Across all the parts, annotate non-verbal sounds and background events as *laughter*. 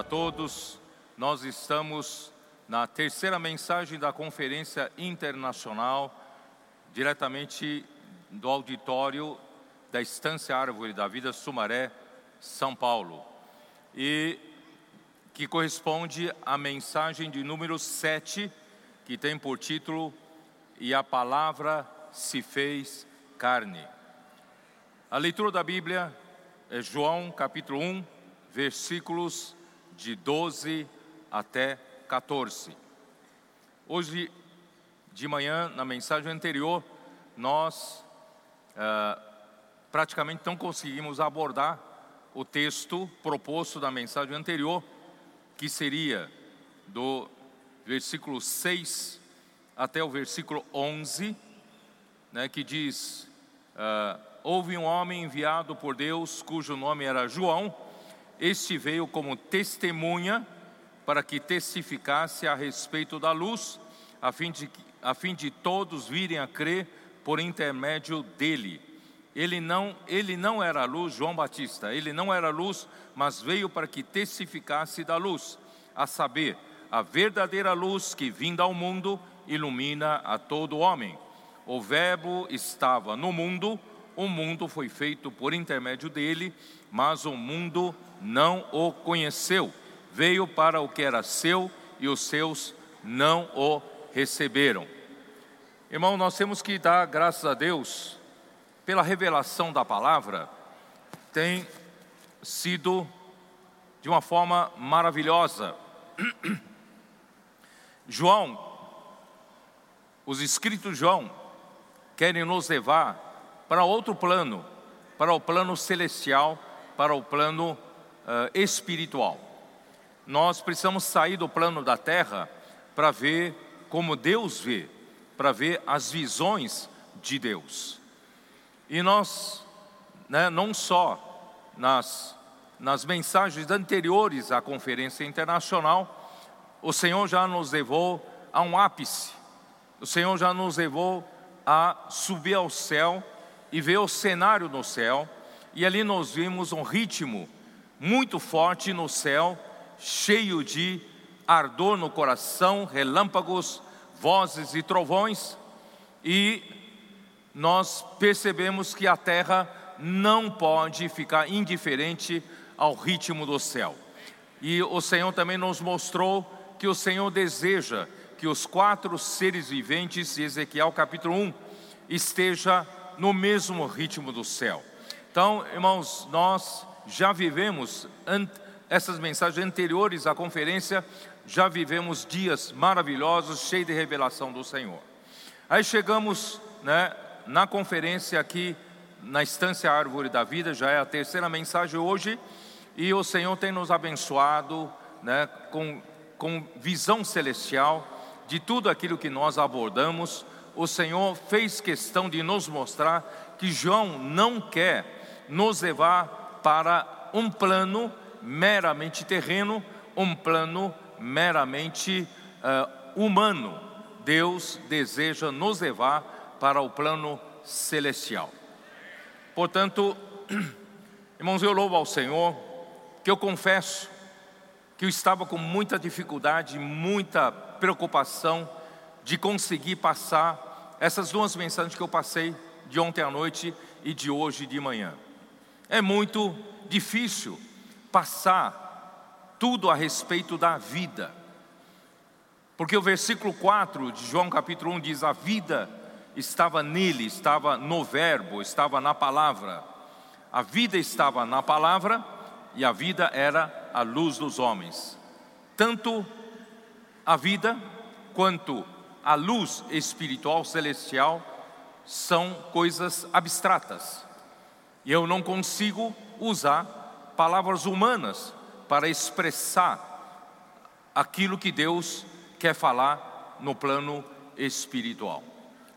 para todos. Nós estamos na terceira mensagem da Conferência Internacional, diretamente do auditório da Estância Árvore da Vida Sumaré, São Paulo. E que corresponde à mensagem de número 7, que tem por título E a palavra se fez carne. A leitura da Bíblia é João capítulo 1, versículos de 12 até 14. Hoje de manhã, na mensagem anterior, nós ah, praticamente não conseguimos abordar o texto proposto da mensagem anterior, que seria do versículo 6 até o versículo 11, né, que diz: ah, Houve um homem enviado por Deus, cujo nome era João, este veio como testemunha para que testificasse a respeito da luz, a fim de, a fim de todos virem a crer por intermédio dele. Ele não, ele não era luz, João Batista, ele não era luz, mas veio para que testificasse da luz, a saber, a verdadeira luz que vinda ao mundo ilumina a todo homem. O Verbo estava no mundo, o mundo foi feito por intermédio dele, mas o mundo não o conheceu. Veio para o que era seu e os seus não o receberam. Irmão, nós temos que dar graças a Deus pela revelação da palavra, tem sido de uma forma maravilhosa. *clears throat* João, os escritos de João, querem nos levar para outro plano, para o plano celestial, para o plano uh, espiritual. Nós precisamos sair do plano da terra para ver como Deus vê, para ver as visões de Deus. E nós, né, não só nas, nas mensagens anteriores à conferência internacional, o Senhor já nos levou a um ápice, o Senhor já nos levou a subir ao céu e ver o cenário no céu, e ali nós vimos um ritmo muito forte no céu, cheio de ardor no coração, relâmpagos, vozes e trovões, e nós percebemos que a terra não pode ficar indiferente ao ritmo do céu. E o Senhor também nos mostrou que o Senhor deseja que os quatro seres viventes Ezequiel capítulo 1 esteja no mesmo ritmo do céu. Então, irmãos, nós já vivemos essas mensagens anteriores à conferência, já vivemos dias maravilhosos, cheios de revelação do Senhor. Aí chegamos, né, na conferência aqui na Estância Árvore da Vida, já é a terceira mensagem hoje, e o Senhor tem nos abençoado né, com, com visão celestial de tudo aquilo que nós abordamos. O Senhor fez questão de nos mostrar que João não quer nos levar para um plano meramente terreno, um plano meramente uh, humano. Deus deseja nos levar para o plano celestial. Portanto, *clears throat* irmãos, eu louvo ao Senhor, que eu confesso que eu estava com muita dificuldade, muita preocupação de conseguir passar essas duas mensagens que eu passei de ontem à noite e de hoje de manhã. É muito difícil passar tudo a respeito da vida. Porque o versículo 4 de João capítulo 1 diz: A vida estava nele, estava no Verbo, estava na palavra. A vida estava na palavra e a vida era a luz dos homens. Tanto a vida quanto a luz espiritual celestial são coisas abstratas. E eu não consigo usar palavras humanas para expressar aquilo que Deus quer falar no plano espiritual.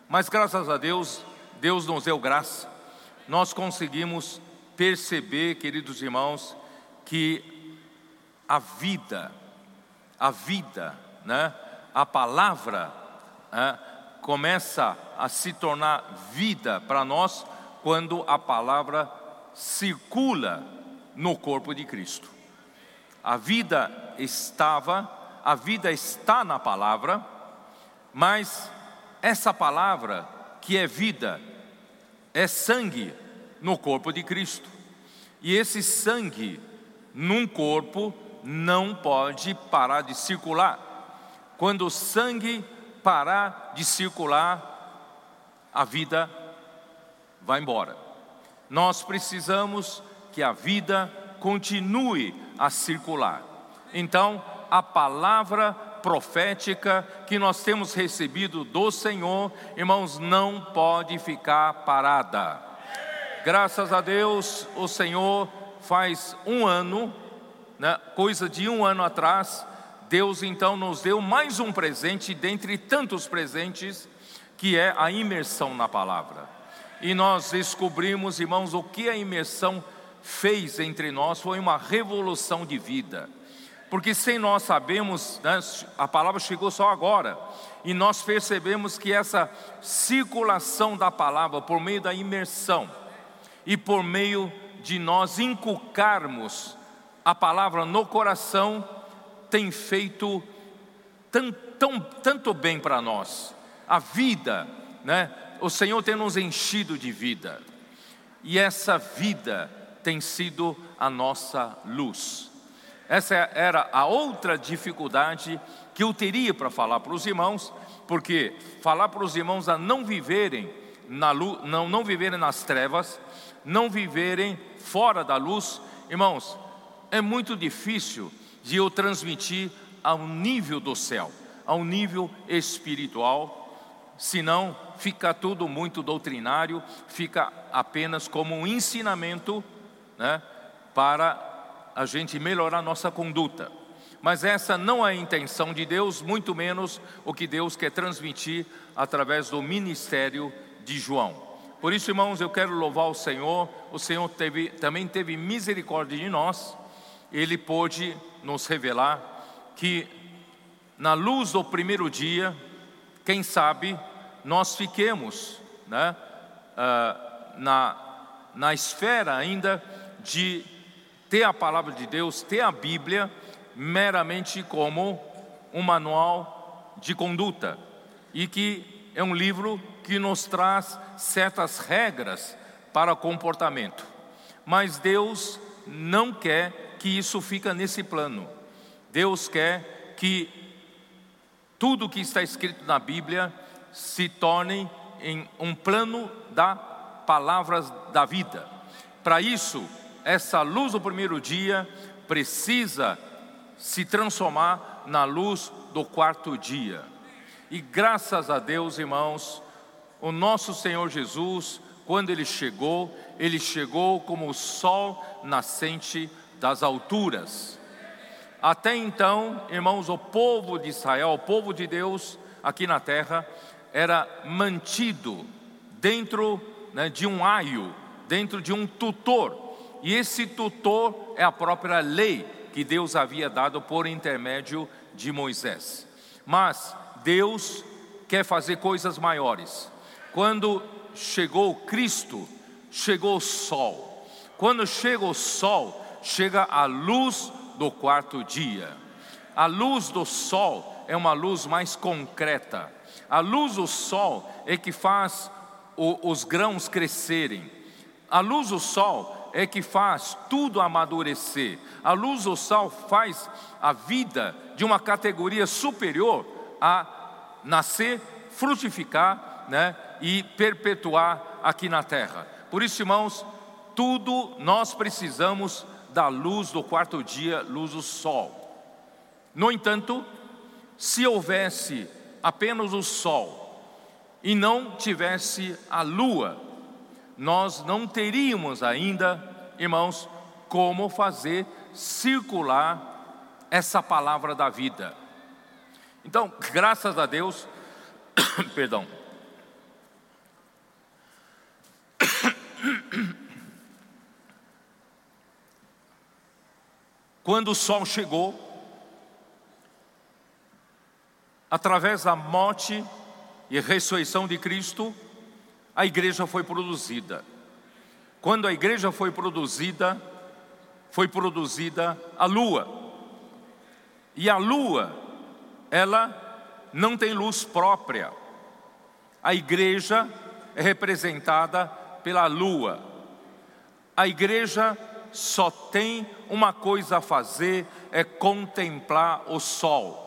Mas graças a Deus, Deus nos deu graça, nós conseguimos perceber, queridos irmãos, que a vida, a vida, né, a palavra, né, começa a se tornar vida para nós quando a palavra circula no corpo de Cristo. A vida estava, a vida está na palavra, mas essa palavra que é vida, é sangue no corpo de Cristo. E esse sangue num corpo não pode parar de circular. Quando o sangue parar de circular, a vida vai embora. Nós precisamos que a vida continue a circular. Então, a palavra profética que nós temos recebido do Senhor, irmãos, não pode ficar parada. Graças a Deus, o Senhor faz um ano, né, coisa de um ano atrás, Deus então nos deu mais um presente dentre tantos presentes, que é a imersão na palavra. E nós descobrimos, irmãos, o que a imersão fez entre nós foi uma revolução de vida porque sem nós sabemos, né, a palavra chegou só agora, e nós percebemos que essa circulação da palavra por meio da imersão e por meio de nós inculcarmos a palavra no coração tem feito tão, tão, tanto bem para nós. A vida, né? O Senhor tem nos enchido de vida. E essa vida tem sido a nossa luz. Essa era a outra dificuldade que eu teria para falar para os irmãos, porque falar para os irmãos a não viverem na luz, não, não viverem nas trevas, não viverem fora da luz, irmãos, é muito difícil de eu transmitir ao nível do céu, ao nível espiritual, senão fica tudo muito doutrinário, fica apenas como um ensinamento né, para a gente melhorar nossa conduta. Mas essa não é a intenção de Deus, muito menos o que Deus quer transmitir através do ministério de João. Por isso, irmãos, eu quero louvar o Senhor. O Senhor teve, também teve misericórdia de nós. Ele pôde nos revelar que, na luz do primeiro dia, quem sabe nós fiquemos né, uh, na, na esfera ainda de ter a palavra de Deus, ter a Bíblia meramente como um manual de conduta e que é um livro que nos traz certas regras para comportamento. Mas Deus não quer que isso fique nesse plano. Deus quer que tudo que está escrito na Bíblia se torne em um plano da palavras da vida. Para isso, essa luz do primeiro dia precisa se transformar na luz do quarto dia. E graças a Deus, irmãos, o nosso Senhor Jesus, quando ele chegou, ele chegou como o sol nascente das alturas. Até então, irmãos, o povo de Israel, o povo de Deus aqui na terra, era mantido dentro né, de um aio, dentro de um tutor. E esse tutor é a própria lei que Deus havia dado por intermédio de Moisés. Mas Deus quer fazer coisas maiores. Quando chegou Cristo, chegou o sol. Quando chega o sol, chega a luz do quarto dia. A luz do sol é uma luz mais concreta. A luz do sol é que faz o, os grãos crescerem. A luz do sol é que faz tudo amadurecer. A luz do sal faz a vida de uma categoria superior a nascer, frutificar né, e perpetuar aqui na terra. Por isso, irmãos, tudo nós precisamos da luz do quarto dia, luz do sol. No entanto, se houvesse apenas o sol e não tivesse a lua, nós não teríamos ainda, irmãos, como fazer circular essa palavra da vida. Então, graças a Deus, *coughs* perdão. *coughs* Quando o sol chegou, através da morte e ressurreição de Cristo, a igreja foi produzida. Quando a igreja foi produzida, foi produzida a lua. E a lua, ela não tem luz própria. A igreja é representada pela lua. A igreja só tem uma coisa a fazer, é contemplar o sol.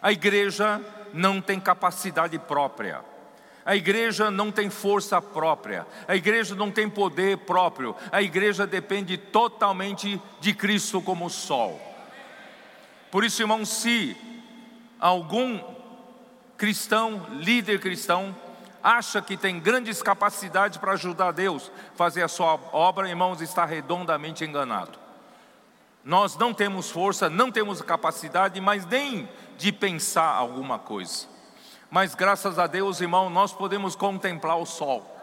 A igreja não tem capacidade própria. A igreja não tem força própria, a igreja não tem poder próprio, a igreja depende totalmente de Cristo como sol. Por isso, irmão, se algum cristão, líder cristão, acha que tem grandes capacidades para ajudar Deus a fazer a sua obra, irmãos, está redondamente enganado. Nós não temos força, não temos capacidade, mas nem de pensar alguma coisa. Mas graças a Deus, irmão, nós podemos contemplar o sol.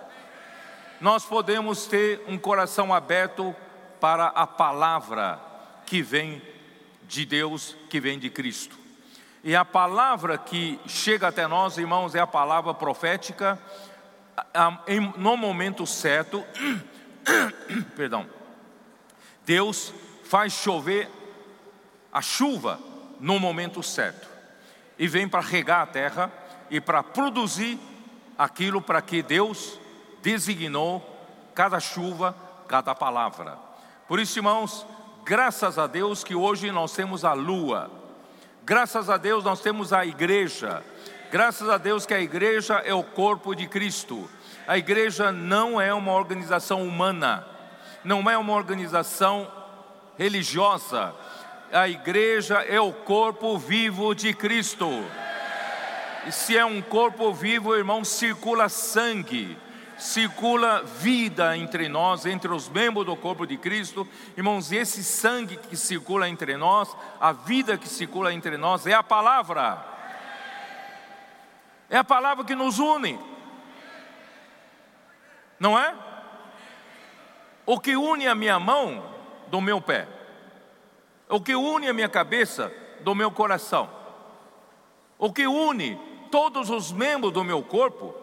Nós podemos ter um coração aberto para a palavra que vem de Deus, que vem de Cristo. E a palavra que chega até nós, irmãos, é a palavra profética no momento certo. *coughs* Perdão. Deus faz chover a chuva no momento certo. E vem para regar a terra e para produzir aquilo para que Deus designou cada chuva, cada palavra. Por isso, irmãos, graças a Deus que hoje nós temos a lua. Graças a Deus nós temos a igreja. Graças a Deus que a igreja é o corpo de Cristo. A igreja não é uma organização humana, não é uma organização religiosa. A igreja é o corpo vivo de Cristo. E se é um corpo vivo, irmão, circula sangue, circula vida entre nós, entre os membros do corpo de Cristo. Irmãos, esse sangue que circula entre nós, a vida que circula entre nós, é a palavra. É a palavra que nos une. Não é? O que une a minha mão do meu pé. O que une a minha cabeça do meu coração. O que une todos os membros do meu corpo,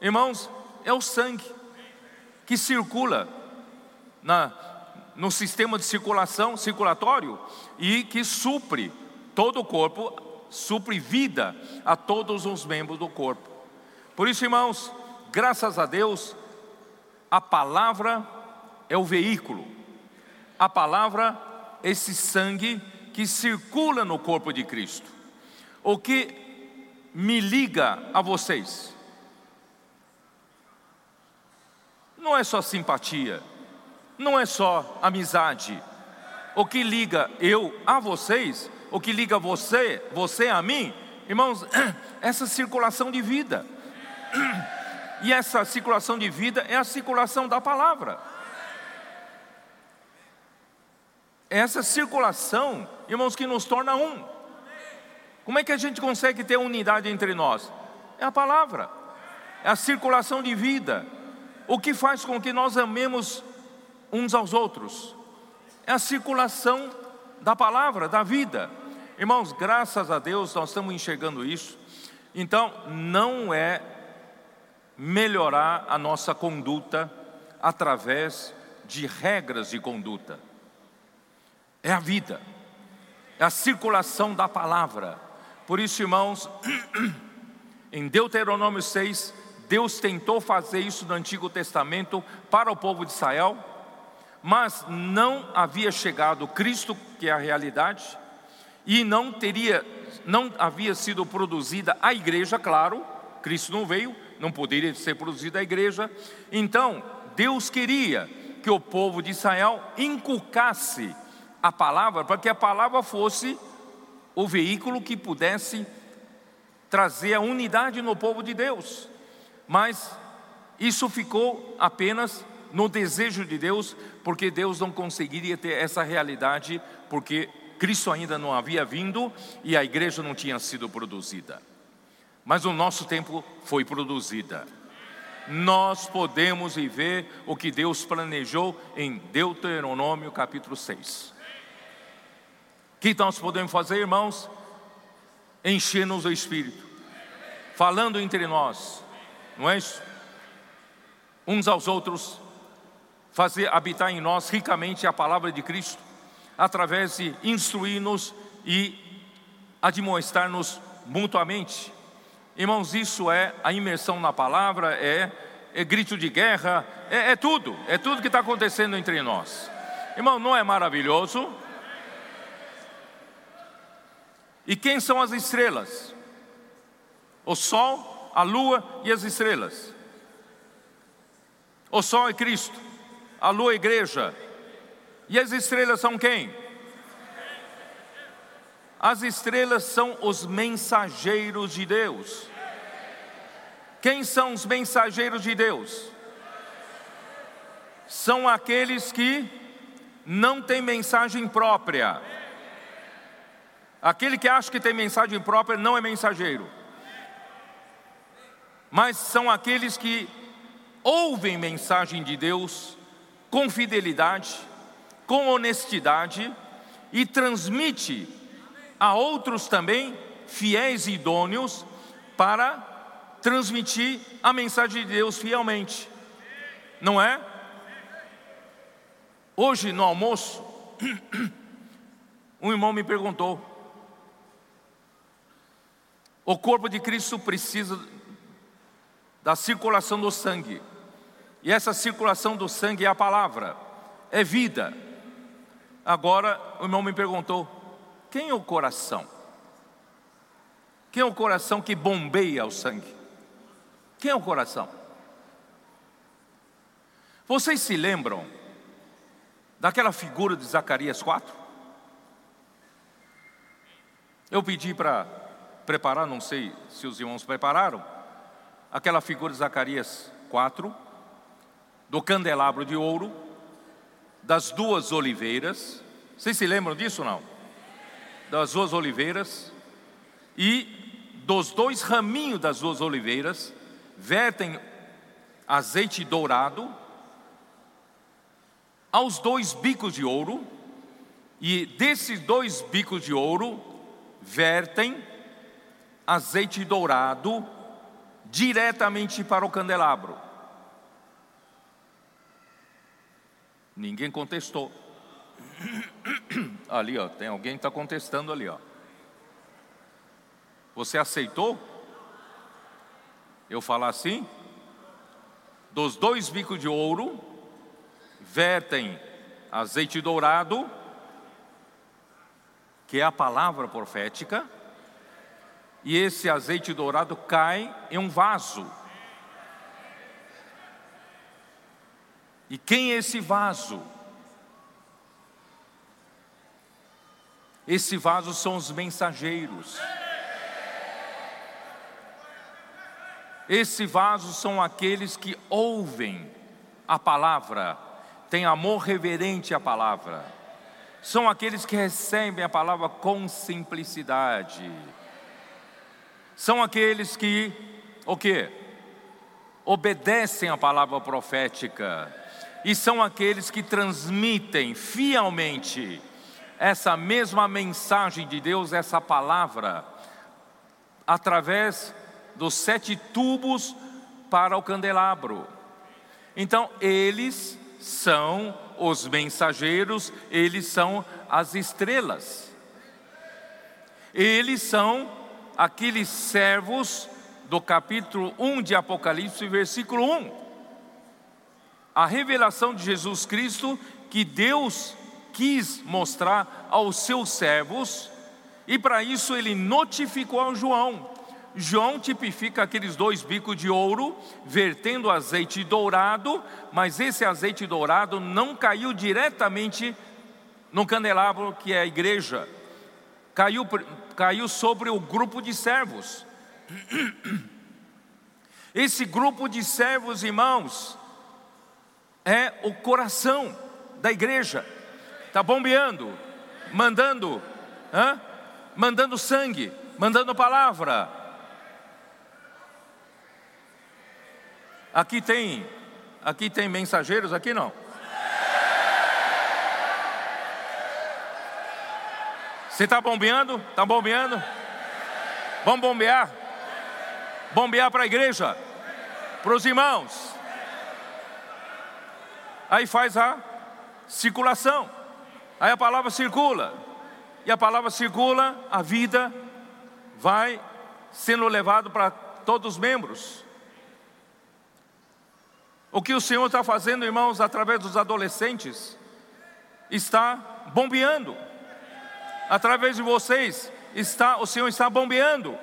irmãos, é o sangue que circula na, no sistema de circulação circulatório e que supre todo o corpo, supre vida a todos os membros do corpo. Por isso, irmãos, graças a Deus, a palavra é o veículo, a palavra é esse sangue que circula no corpo de Cristo. O que me liga a vocês. Não é só simpatia, não é só amizade. O que liga eu a vocês, o que liga você, você a mim, irmãos, *clears throat* essa circulação de vida. E essa circulação de vida é a circulação da palavra. Essa circulação, irmãos, que nos torna um. Como é que a gente consegue ter unidade entre nós? É a palavra, é a circulação de vida. O que faz com que nós amemos uns aos outros? É a circulação da palavra, da vida. Irmãos, graças a Deus nós estamos enxergando isso. Então, não é melhorar a nossa conduta através de regras de conduta. É a vida, é a circulação da palavra. Por isso, irmãos, *clears throat* em Deuteronômio 6, Deus tentou fazer isso no Antigo Testamento para o povo de Israel, mas não havia chegado Cristo, que é a realidade, e não teria, não havia sido produzida a igreja, claro, Cristo não veio, não poderia ser produzida a igreja. Então, Deus queria que o povo de Israel inculcasse a palavra, para que a palavra fosse o veículo que pudesse trazer a unidade no povo de Deus. Mas isso ficou apenas no desejo de Deus, porque Deus não conseguiria ter essa realidade, porque Cristo ainda não havia vindo e a igreja não tinha sido produzida. Mas o nosso tempo foi produzida. Nós podemos viver o que Deus planejou em Deuteronômio capítulo 6 que nós podemos fazer, irmãos? Encher-nos o Espírito, falando entre nós, não é isso? Uns aos outros, fazer habitar em nós ricamente a palavra de Cristo, através de instruir-nos e admoestar-nos mutuamente. Irmãos, isso é a imersão na palavra, é, é grito de guerra, é, é tudo, é tudo que está acontecendo entre nós. Irmão, não é maravilhoso? E quem são as estrelas? O sol, a lua e as estrelas. O sol é Cristo, a lua é igreja. E as estrelas são quem? As estrelas são os mensageiros de Deus. Quem são os mensageiros de Deus? São aqueles que não têm mensagem própria. Aquele que acha que tem mensagem própria não é mensageiro. Mas são aqueles que ouvem mensagem de Deus com fidelidade, com honestidade e transmite a outros também fiéis e idôneos para transmitir a mensagem de Deus fielmente. Não é? Hoje no almoço, *coughs* um irmão me perguntou: o corpo de Cristo precisa da circulação do sangue, e essa circulação do sangue é a palavra, é vida. Agora o irmão me perguntou: quem é o coração? Quem é o coração que bombeia o sangue? Quem é o coração? Vocês se lembram daquela figura de Zacarias 4? Eu pedi para preparar, não sei se os irmãos prepararam, aquela figura de Zacarias 4, do candelabro de ouro, das duas oliveiras. Vocês se lembram disso ou não? das duas oliveiras e dos dois raminhos das duas oliveiras vertem azeite dourado aos dois bicos de ouro e desses dois bicos de ouro vertem azeite dourado diretamente para o candelabro. Ninguém contestou. *coughs* Ali, ó, tem alguém que está contestando ali, ó. Você aceitou? Eu falar assim? Dos dois bicos de ouro, vertem azeite dourado, que é a palavra profética, e esse azeite dourado cai em um vaso. E quem é esse vaso? Esse vaso são os mensageiros. Esse vaso são aqueles que ouvem a palavra, têm amor reverente à palavra. São aqueles que recebem a palavra com simplicidade. São aqueles que, o que? Obedecem a palavra profética. E são aqueles que transmitem fielmente essa mesma mensagem de Deus, essa palavra, através dos sete tubos para o candelabro. Então, eles são os mensageiros, eles são as estrelas. Eles são aqueles servos do capítulo 1 de Apocalipse, versículo 1. A revelação de Jesus Cristo que Deus quis mostrar aos seus servos, e para isso ele notificou a João. João tipifica aqueles dois bicos de ouro, vertendo azeite dourado, mas esse azeite dourado não caiu diretamente no candelabro que é a igreja, caiu, caiu sobre o grupo de servos. Esse grupo de servos, irmãos, é o coração da igreja está bombeando, mandando, hã? mandando sangue, mandando palavra. Aqui tem, aqui tem mensageiros, aqui não. Você está bombeando? Está bombeando? Vamos bombear? Bombear para a igreja, para os irmãos. Aí faz a circulação. Aí a palavra circula. e a palavra circula, a vida vai sendo levado para todos os membros. O que o Senhor está fazendo, irmãos, através dos adolescentes, está bombeando. Através de vocês, está, o Senhor está bombeando.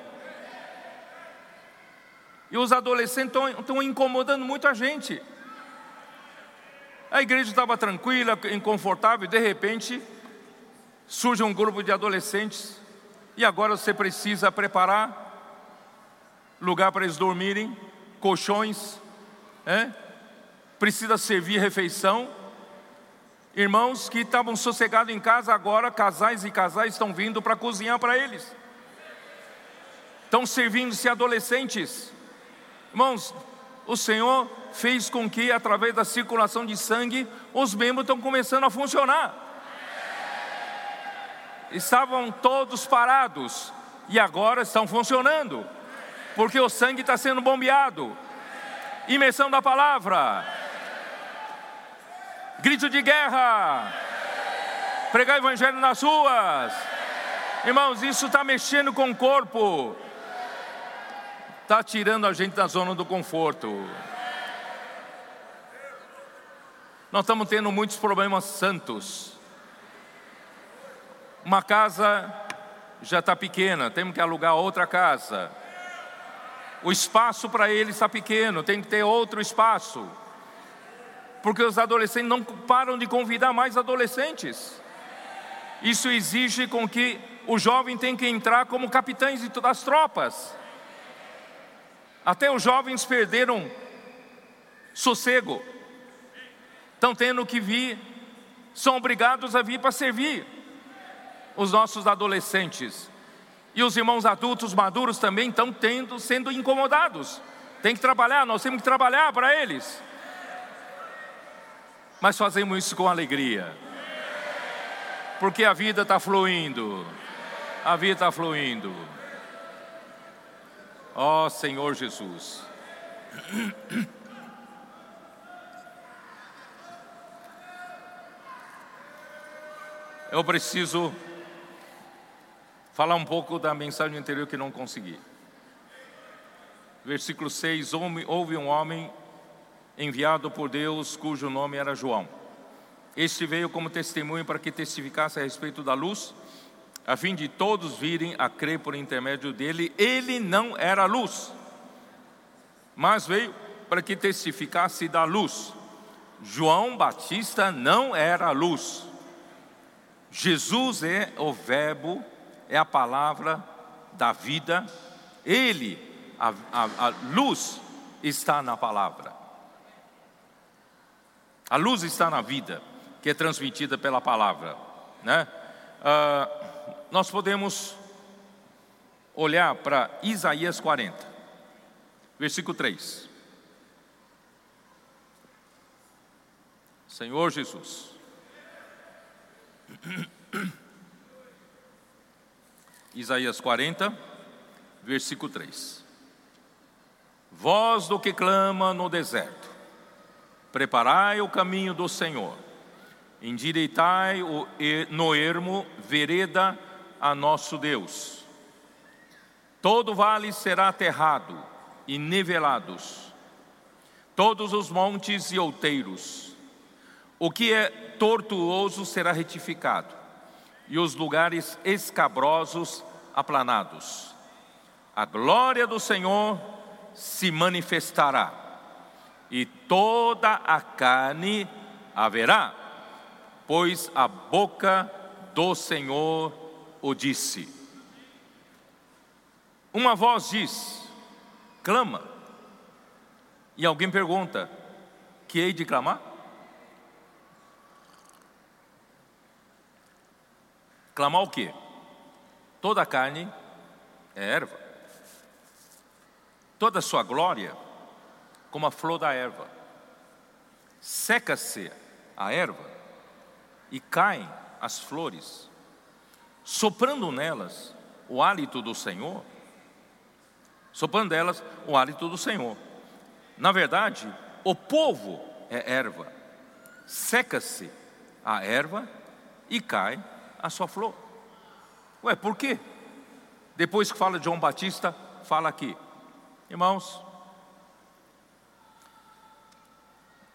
E os adolescentes estão, incomodando muito a gente. A igreja estava tranquila, inconfortável, e de repente surge um grupo de adolescentes, e agora você precisa preparar lugar para eles dormirem, colchões, é? precisa servir refeição. Irmãos que estavam sossegados em casa, agora casais e casais estão vindo para cozinhar para eles. Estão servindo-se adolescentes. Irmãos, o Senhor fez com que, através da circulação de sangue, os membros estão começando a funcionar. Estavam todos parados e agora estão funcionando, porque o sangue está sendo bombeado. Imersão da palavra, grito de guerra, pregar o evangelho nas ruas. Irmãos, isso está mexendo com o corpo, está tirando a gente da zona do conforto. Nós estamos tendo muitos problemas santos. Uma casa já está pequena, temos que alugar outra casa. O espaço para ele está pequeno, tem que ter outro espaço. Porque os adolescentes não param de convidar mais adolescentes. Isso exige com que o jovem tem que entrar como capitães das tropas. Até os jovens perderam sossego estão tendo que vir, são obrigados a vir para servir os nossos adolescentes. E os irmãos adultos maduros também estão tendo, sendo incomodados. Tem que trabalhar, nós temos que trabalhar para eles. Mas fazemos isso com alegria. Porque a vida está fluindo. A vida está fluindo. Ó oh, Senhor Jesus. *clears throat* eu preciso falar um pouco da mensagem anterior que não consegui. Versículo 6: Houve um homem enviado por Deus, cujo nome era João. Este veio como testemunho para que testificasse a respeito da luz, a fim de todos virem a crer por intermédio dele. Ele não era luz, mas veio para que testificasse da luz. João Batista não era luz, Jesus é o Verbo, é a palavra da vida, Ele, a, a, a luz está na palavra. A luz está na vida, que é transmitida pela palavra. Né? Ah, nós podemos olhar para Isaías 40, versículo 3. Senhor Jesus. *coughs* Isaías 40, versículo 3. Voz do que clama no deserto, preparai o caminho do Senhor, endireitai no ermo vereda a nosso Deus. Todo vale será aterrado e nivelados, todos os montes e outeiros. O que é tortuoso será retificado, e os lugares escabrosos aplanados. A glória do Senhor se manifestará, e toda a carne haverá, pois a boca do Senhor o disse. Uma voz diz: clama. E alguém pergunta: que hei de clamar? Clamar o quê? Toda a carne é erva. Toda a sua glória, como a flor da erva. Seca-se a erva e caem as flores, soprando nelas o hálito do Senhor. Soprando nelas o hálito do Senhor. Na verdade, o povo é erva. Seca-se a erva e cai a sua flor. Ué, por quê? Depois que fala de João Batista, fala aqui. Irmãos,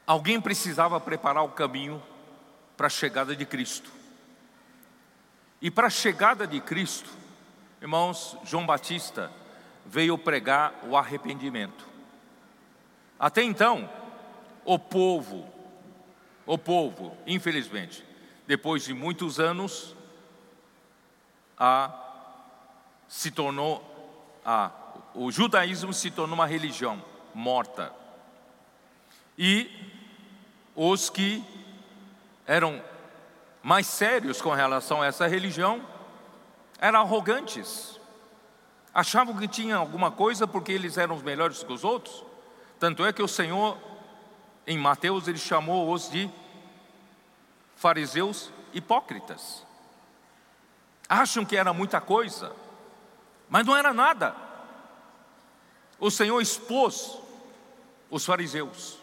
alguém precisava preparar o caminho para a chegada de Cristo. E para a chegada de Cristo, irmãos, João Batista veio pregar o arrependimento. Até então, o povo, o povo, infelizmente, depois de muitos anos, a, se tornou, a, o judaísmo se tornou uma religião morta. E os que eram mais sérios com relação a essa religião eram arrogantes, achavam que tinham alguma coisa porque eles eram os melhores que os outros. Tanto é que o Senhor, em Mateus, ele chamou-os de fariseus hipócritas. Acham que era muita coisa, mas não era nada. O Senhor expôs os fariseus,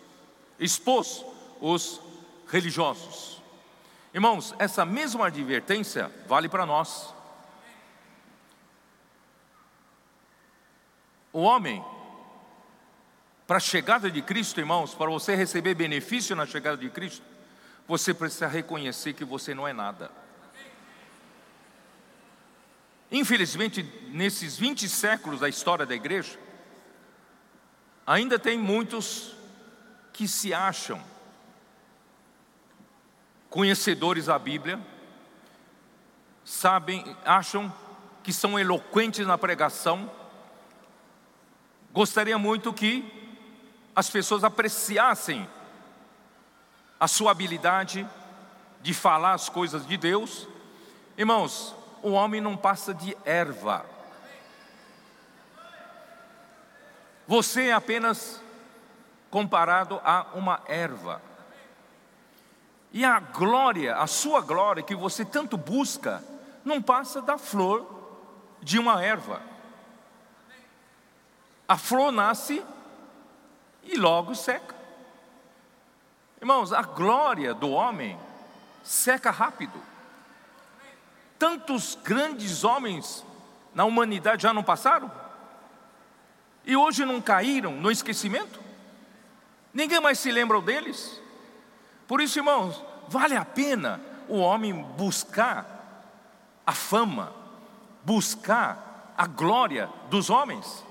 expôs os religiosos. Irmãos, essa mesma advertência vale para nós. O homem, para a chegada de Cristo, irmãos, para você receber benefício na chegada de Cristo, você precisa reconhecer que você não é nada. Infelizmente, nesses 20 séculos da história da igreja, ainda tem muitos que se acham conhecedores da Bíblia, sabem, acham que são eloquentes na pregação. Gostaria muito que as pessoas apreciassem a sua habilidade de falar as coisas de Deus. Irmãos, o homem não passa de erva. Você é apenas comparado a uma erva. E a glória, a sua glória que você tanto busca, não passa da flor de uma erva. A flor nasce e logo seca. Irmãos, a glória do homem seca rápido. Tantos grandes homens na humanidade já não passaram? E hoje não caíram no esquecimento? Ninguém mais se lembra deles? Por isso, irmãos, vale a pena o homem buscar a fama, buscar a glória dos homens?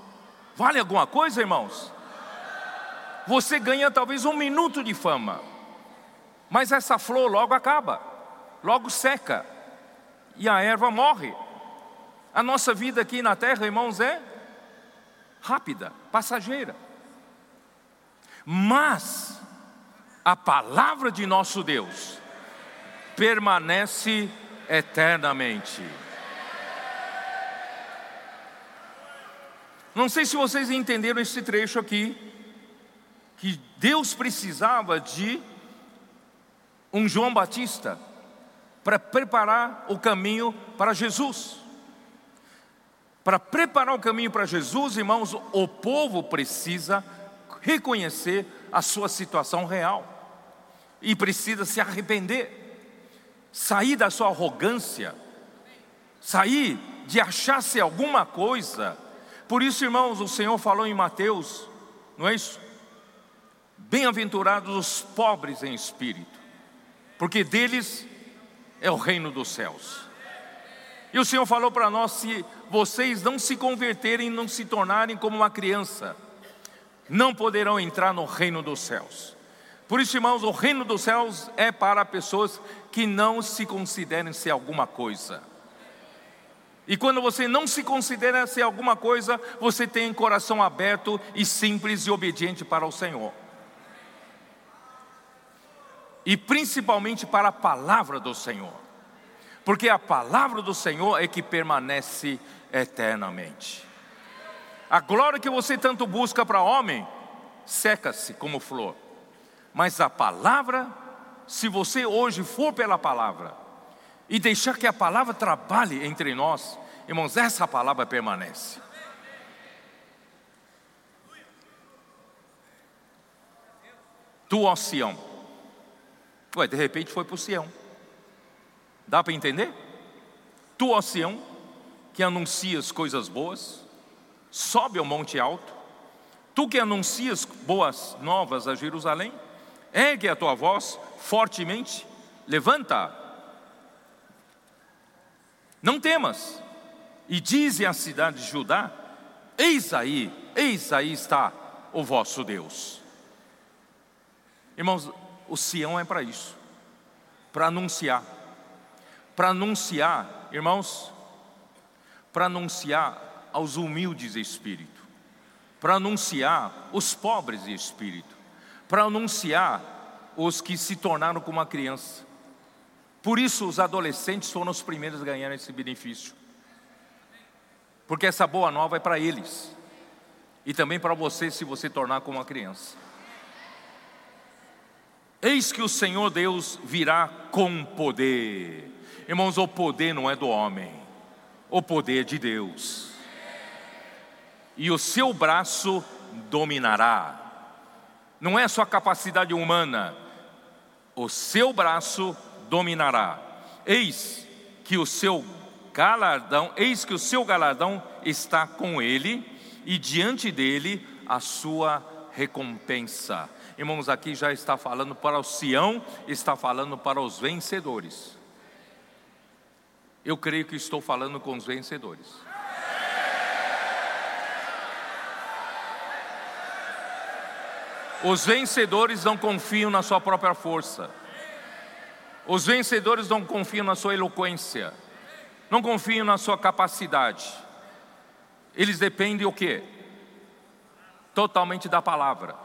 Vale alguma coisa, irmãos? Você ganha talvez um minuto de fama, mas essa flor logo acaba, logo seca, e a erva morre. A nossa vida aqui na terra, irmãos, é rápida, passageira. Mas a palavra de nosso Deus permanece eternamente. Não sei se vocês entenderam esse trecho aqui, que Deus precisava de um João Batista para preparar o caminho para Jesus. Para preparar o caminho para Jesus, irmãos, o povo precisa reconhecer a sua situação real e precisa se arrepender, sair da sua arrogância, sair de achar-se alguma coisa. Por isso, irmãos, o Senhor falou em Mateus, não é isso? Bem-aventurados os pobres em espírito, porque deles é o reino dos céus. E o Senhor falou para nós: se vocês não se converterem, não se tornarem como uma criança, não poderão entrar no reino dos céus. Por isso, irmãos, o reino dos céus é para pessoas que não se considerem ser alguma coisa. E quando você não se considera ser alguma coisa, você tem coração aberto e simples e obediente para o Senhor. E principalmente para a palavra do Senhor. Porque a palavra do Senhor é que permanece eternamente. A glória que você tanto busca para homem, seca-se como flor. Mas a palavra, se você hoje for pela palavra e deixar que a palavra trabalhe entre nós, irmãos, essa palavra permanece. Tu, ó Sião. Ué, de repente foi para o Sião. Dá para entender? Tu, ó Sião, que anuncias coisas boas, sobe ao monte alto. Tu que anuncias boas novas a Jerusalém, ergue a tua voz fortemente, levanta. Não temas, e dize à cidade de Judá: Eis aí, eis aí está o vosso Deus. Irmãos, o Sião é para isso, para anunciar, para anunciar, irmãos, para anunciar aos humildes de espírito, para anunciar os pobres de espírito, para anunciar os que se tornaram como uma criança. Por isso, os adolescentes foram os primeiros a ganhar esse benefício, porque essa boa nova é para eles e também para você, se você tornar como uma criança. Eis que o Senhor Deus virá com poder. Irmãos, o poder não é do homem, o poder de Deus. E o seu braço dominará. Não é sua capacidade humana, o seu braço dominará. Eis que o seu galardão, eis que o seu galardão está com ele e diante dele a sua recompensa. Irmãos, aqui já está falando para o Sião, está falando para os vencedores. Eu creio que estou falando com os vencedores. Os vencedores não confiam na sua própria força. Os vencedores não confiam na sua eloquência. Não confiam na sua capacidade. Eles dependem o quê? Totalmente da palavra.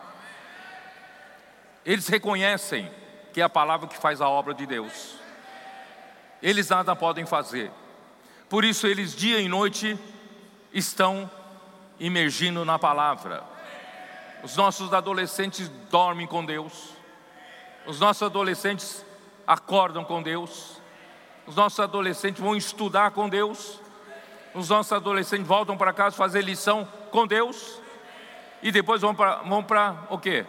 Eles reconhecem que é a palavra que faz a obra de Deus. Eles nada podem fazer. Por isso eles dia e noite estão imergindo na palavra. Os nossos adolescentes dormem com Deus. Os nossos adolescentes acordam com Deus. Os nossos adolescentes vão estudar com Deus. Os nossos adolescentes voltam para casa fazer lição com Deus. E depois vão para vão o quê?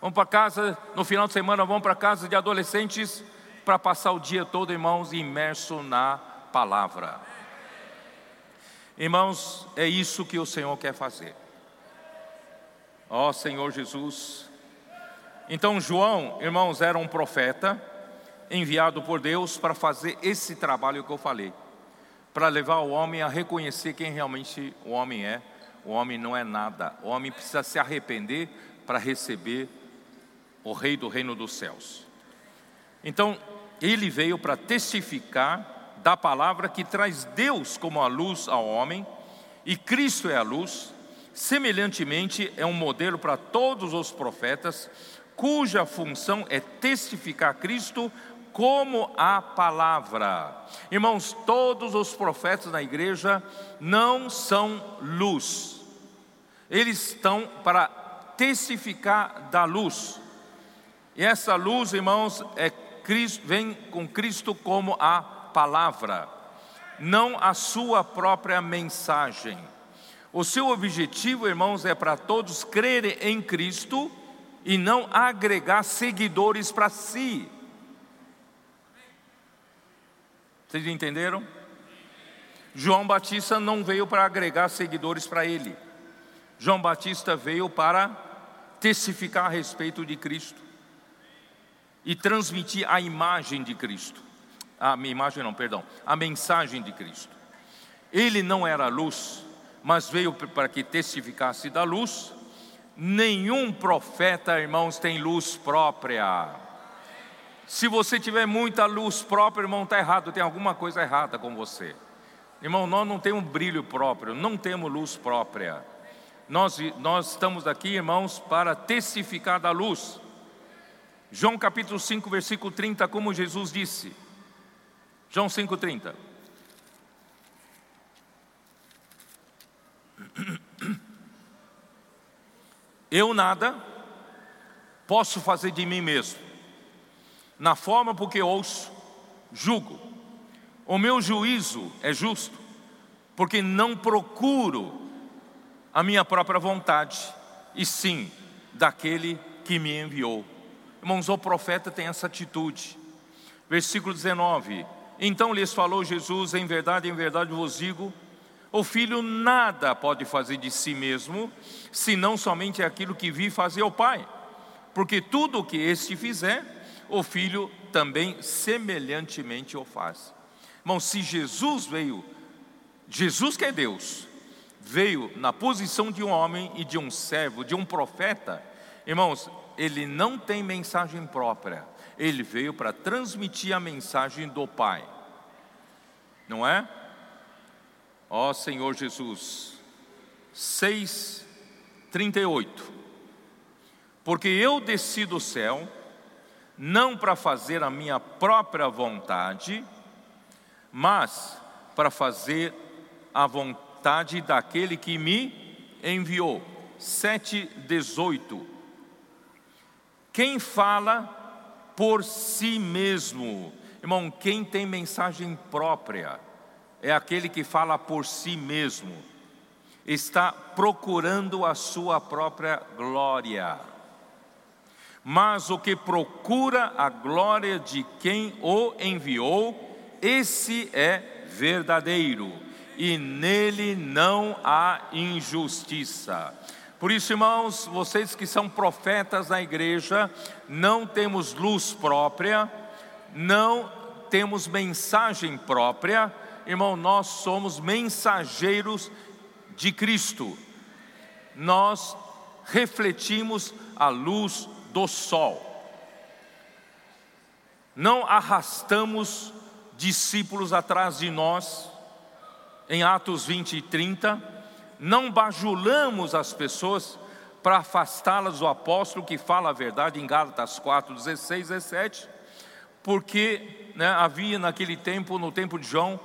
Vão para casa, no final de semana vão para casa de adolescentes para passar o dia todo, irmãos, imerso na palavra. Irmãos, é isso que o Senhor quer fazer. Ó oh, Senhor Jesus. Então, João, irmãos, era um profeta enviado por Deus para fazer esse trabalho que eu falei, para levar o homem a reconhecer quem realmente o homem é. O homem não é nada, o homem precisa se arrepender para receber o Rei do Reino dos Céus. Então, ele veio para testificar da palavra que traz Deus como a luz ao homem, e Cristo é a luz, semelhantemente é um modelo para todos os profetas, cuja função é testificar Cristo como a palavra. Irmãos, todos os profetas na igreja não são luz, eles estão para testificar da luz. E essa luz, irmãos, é Cristo, vem com Cristo como a palavra, não a sua própria mensagem. O seu objetivo, irmãos, é para todos crerem em Cristo e não agregar seguidores para si. Vocês entenderam? João Batista não veio para agregar seguidores para ele. João Batista veio para testificar a respeito de Cristo e transmitir a imagem de Cristo. A minha imagem não, perdão, a mensagem de Cristo. Ele não era luz, mas veio para que testificasse da luz. Nenhum profeta, irmãos, tem luz própria. Se você tiver muita luz própria, irmão, está errado, tem alguma coisa errada com você. Irmão, nós não temos brilho próprio, não temos luz própria. Nós, nós estamos aqui, irmãos, para testificar da luz. João capítulo 5, versículo 30, como Jesus disse. João 5, 30. Eu nada posso fazer de mim mesmo, na forma porque ouço, julgo. O meu juízo é justo, porque não procuro a minha própria vontade, e sim daquele que me enviou. Irmãos, o profeta tem essa atitude. Versículo 19: Então lhes falou Jesus: Em verdade, em verdade vos digo, o filho nada pode fazer de si mesmo, senão somente aquilo que vi fazer o Pai. Porque tudo o que este fizer, o filho também semelhantemente o faz. Irmão, se Jesus veio, Jesus que é Deus, veio na posição de um homem e de um servo, de um profeta, irmãos, ele não tem mensagem própria, ele veio para transmitir a mensagem do Pai, não é? Ó Senhor Jesus, 6,38 Porque eu desci do céu, não para fazer a minha própria vontade, mas para fazer a vontade daquele que me enviou. 7,18 Quem fala por si mesmo, irmão, quem tem mensagem própria, é aquele que fala por si mesmo, está procurando a sua própria glória. Mas o que procura a glória de quem o enviou, esse é verdadeiro, e nele não há injustiça. Por isso, irmãos, vocês que são profetas na igreja, não temos luz própria, não temos mensagem própria, irmão, nós somos mensageiros de Cristo. Nós refletimos a luz do sol. Não arrastamos discípulos atrás de nós, em Atos 20 e 30, não bajulamos as pessoas para afastá-las do apóstolo que fala a verdade em Gálatas 4, 16, 17, porque né, havia naquele tempo, no tempo de João,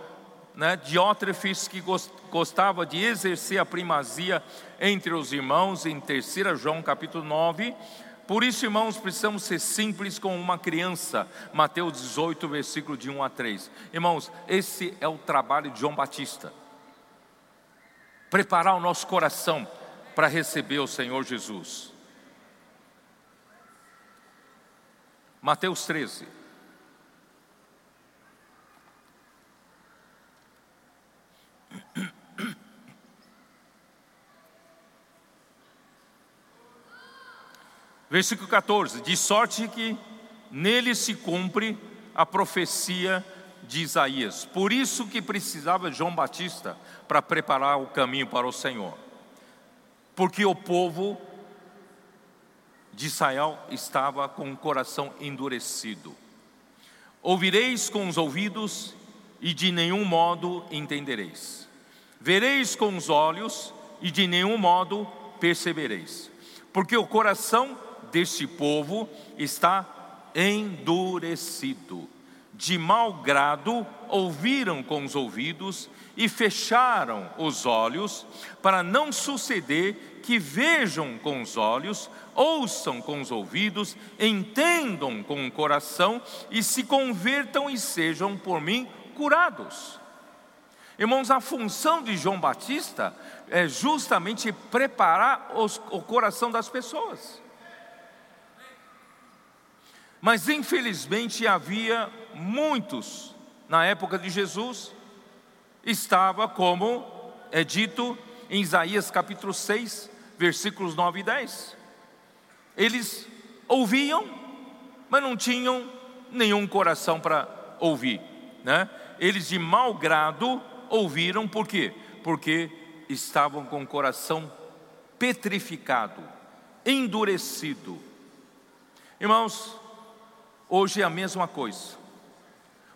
né, Diótrefes que gostava de exercer a primazia entre os irmãos, em 3 João capítulo 9. Por isso, irmãos, precisamos ser simples como uma criança. Mateus 18, versículo de 1 a 3. Irmãos, esse é o trabalho de João Batista. Preparar o nosso coração para receber o Senhor Jesus. Mateus 13. Versículo 14: De sorte que nele se cumpre a profecia de Isaías. Por isso que precisava João Batista para preparar o caminho para o Senhor. Porque o povo de Israel estava com o coração endurecido. Ouvireis com os ouvidos e de nenhum modo entendereis. Vereis com os olhos e de nenhum modo percebereis. Porque o coração deste povo está endurecido. De mau grado ouviram com os ouvidos e fecharam os olhos, para não suceder que vejam com os olhos, ouçam com os ouvidos, entendam com o coração e se convertam e sejam por mim curados. Irmãos, a função de João Batista é justamente preparar os, o coração das pessoas. Mas infelizmente havia muitos na época de Jesus, estava como é dito em Isaías capítulo 6, versículos 9 e 10. Eles ouviam, mas não tinham nenhum coração para ouvir, né? Eles de mau grado ouviram, por quê? Porque estavam com o coração petrificado, endurecido. Irmãos, Hoje é a mesma coisa.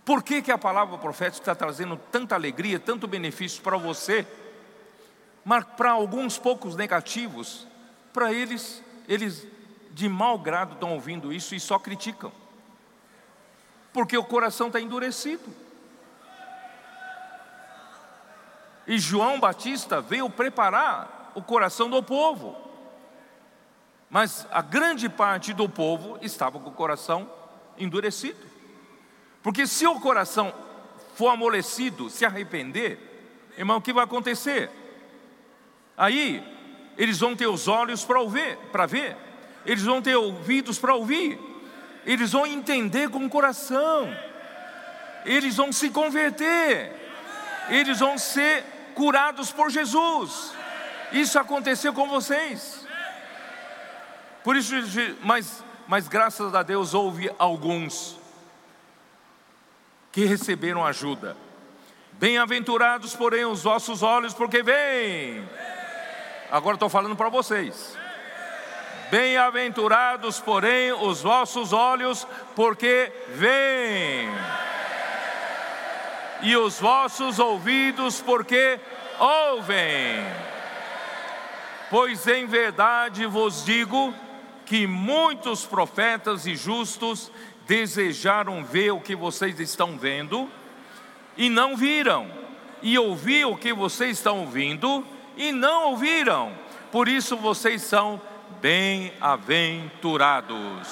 Por que, que a palavra profética está trazendo tanta alegria, tanto benefício para você, mas para alguns poucos negativos, para eles, eles de mau grado estão ouvindo isso e só criticam, porque o coração está endurecido. E João Batista veio preparar o coração do povo, mas a grande parte do povo estava com o coração. Porque se o coração for amolecido, se arrepender, irmão, o que vai acontecer? Aí eles vão ter os olhos para ouvir, para ver, eles vão ter ouvidos para ouvir, eles vão entender com o coração. eles vão se converter, eles vão ser curados por Jesus. Isso aconteceu com vocês. Por isso, mas, mas graças a Deus houve alguns que receberam ajuda. Bem-aventurados, porém, os vossos olhos, porque vêm. Agora estou falando para vocês. Bem-aventurados, porém, os vossos olhos, porque veem, e os vossos ouvidos, porque ouvem. Pois em verdade vos digo que muitos profetas e justos desejaram ver o que vocês estão vendo e não viram, e ouvir o que vocês estão ouvindo e não ouviram. Por isso vocês são bem-aventurados.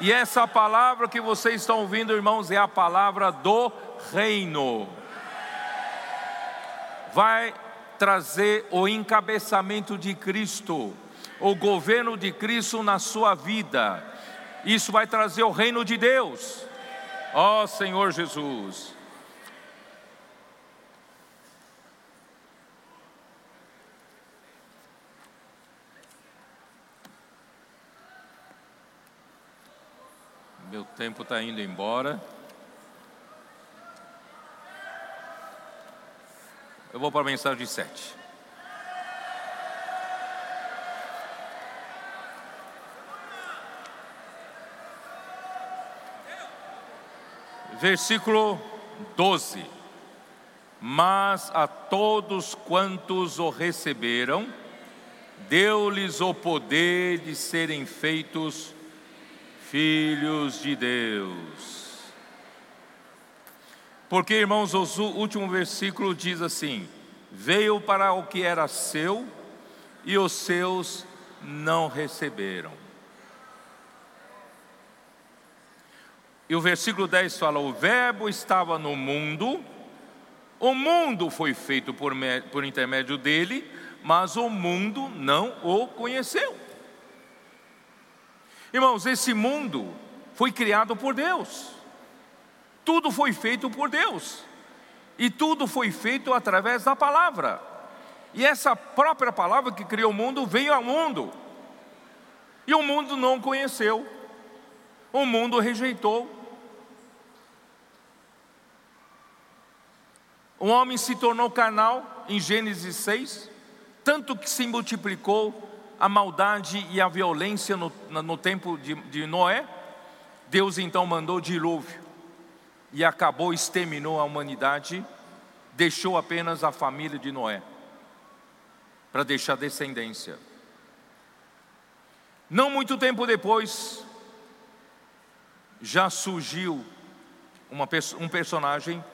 E essa palavra que vocês estão ouvindo, irmãos, é a palavra do reino. Vai trazer o encabeçamento de Cristo, o governo de Cristo na sua vida. Isso vai trazer o reino de Deus. Ó oh, Senhor Jesus. Meu tempo está indo embora. Eu vou para a mensagem 7. Versículo 12: Mas a todos quantos o receberam, deu-lhes o poder de serem feitos filhos de Deus. Porque, irmãos, o último versículo diz assim: Veio para o que era seu e os seus não receberam. E o versículo 10 fala: O Verbo estava no mundo, o mundo foi feito por, por intermédio dele, mas o mundo não o conheceu. Irmãos, esse mundo foi criado por Deus, tudo foi feito por Deus, e tudo foi feito através da palavra, e essa própria palavra que criou o mundo veio ao mundo, e o mundo não conheceu, o mundo rejeitou. O homem se tornou carnal em Gênesis 6, tanto que se multiplicou a maldade e a violência no, no tempo de, de Noé, Deus então mandou dilúvio e acabou, exterminou a humanidade, deixou apenas a família de Noé para deixar descendência. Não muito tempo depois, já surgiu uma, um personagem,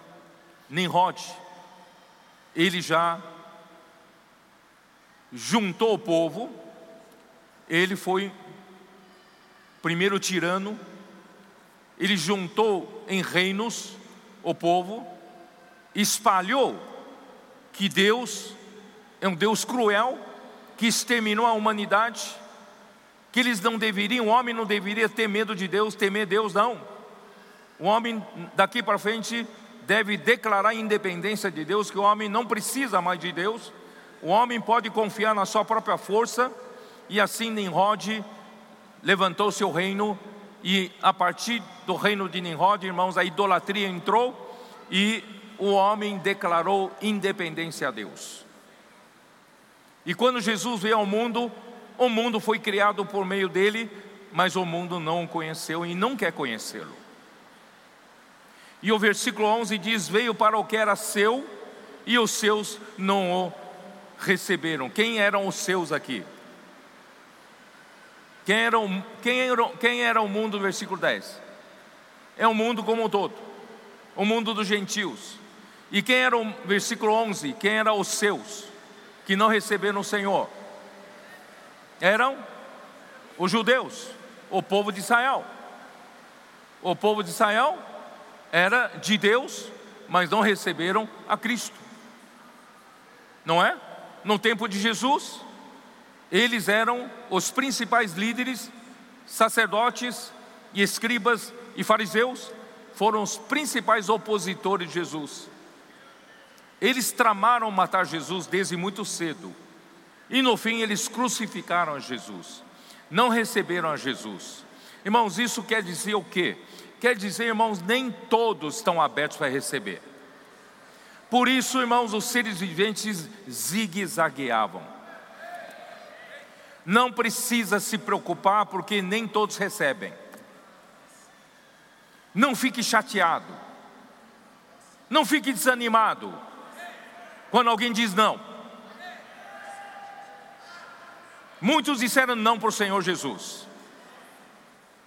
Nimrod. Ele já juntou o povo ele foi primeiro tirano, ele juntou em reinos o povo, espalhou que Deus é um Deus cruel, que exterminou a humanidade, que eles não deveriam, o homem não deveria ter medo de Deus, temer Deus, não. O homem daqui para frente deve declarar a independência de Deus, que o homem não precisa mais de Deus, o homem pode confiar na sua própria força e assim Nimrod levantou seu reino, e a partir do reino de Nimrod, irmãos, a idolatria entrou e o homem declarou independência a Deus. E quando Jesus veio ao mundo, o mundo foi criado por meio dele, mas o mundo não o conheceu e não quer conhecê-lo. E o versículo 11 diz: Veio para o que era seu e os seus não o receberam. Quem eram os seus aqui? Quem era, o, quem, era, quem era o mundo do versículo 10? É o mundo como um todo, o mundo dos gentios. E quem era o versículo 11? Quem eram os seus, que não receberam o Senhor? Eram os judeus, o povo de Israel. O povo de Israel era de Deus, mas não receberam a Cristo. Não é? No tempo de Jesus, eles eram os principais líderes, sacerdotes e escribas e fariseus, foram os principais opositores de Jesus. Eles tramaram matar Jesus desde muito cedo. E no fim eles crucificaram a Jesus. Não receberam a Jesus. Irmãos, isso quer dizer o quê? Quer dizer, irmãos, nem todos estão abertos para receber. Por isso, irmãos, os seres viventes zigue-zagueavam. Não precisa se preocupar, porque nem todos recebem. Não fique chateado. Não fique desanimado. Quando alguém diz não. Muitos disseram não para o Senhor Jesus.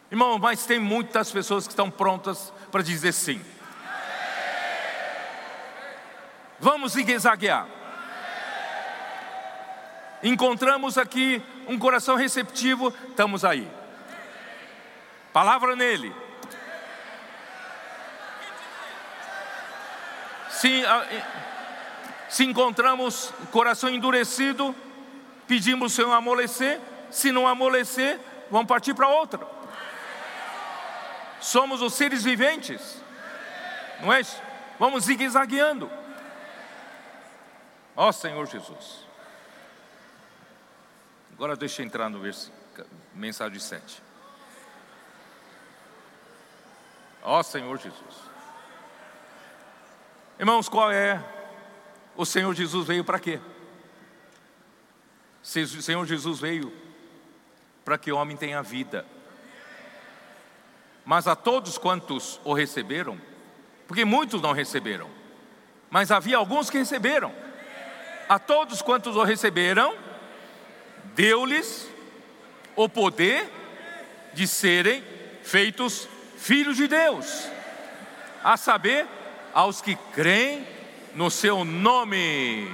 Irmão, mas tem muitas pessoas que estão prontas para dizer sim. Vamos zigue-zaguear. Encontramos aqui um coração receptivo, estamos aí. Palavra nele. Se, se encontramos coração endurecido, pedimos o Senhor amolecer. Se não amolecer, vamos partir para outra. Somos os seres viventes, não é isso? Vamos zigue-zagueando. Ó Senhor Jesus. Agora deixa eu entrar no versículo, mensagem 7. Ó Senhor Jesus. Irmãos, qual é? O Senhor Jesus veio para quê? O Senhor Jesus veio para que o homem tenha vida. Mas a todos quantos o receberam, porque muitos não receberam, mas havia alguns que receberam. A todos quantos o receberam, deu-lhes o poder de serem feitos filhos de Deus, a saber, aos que creem no seu nome.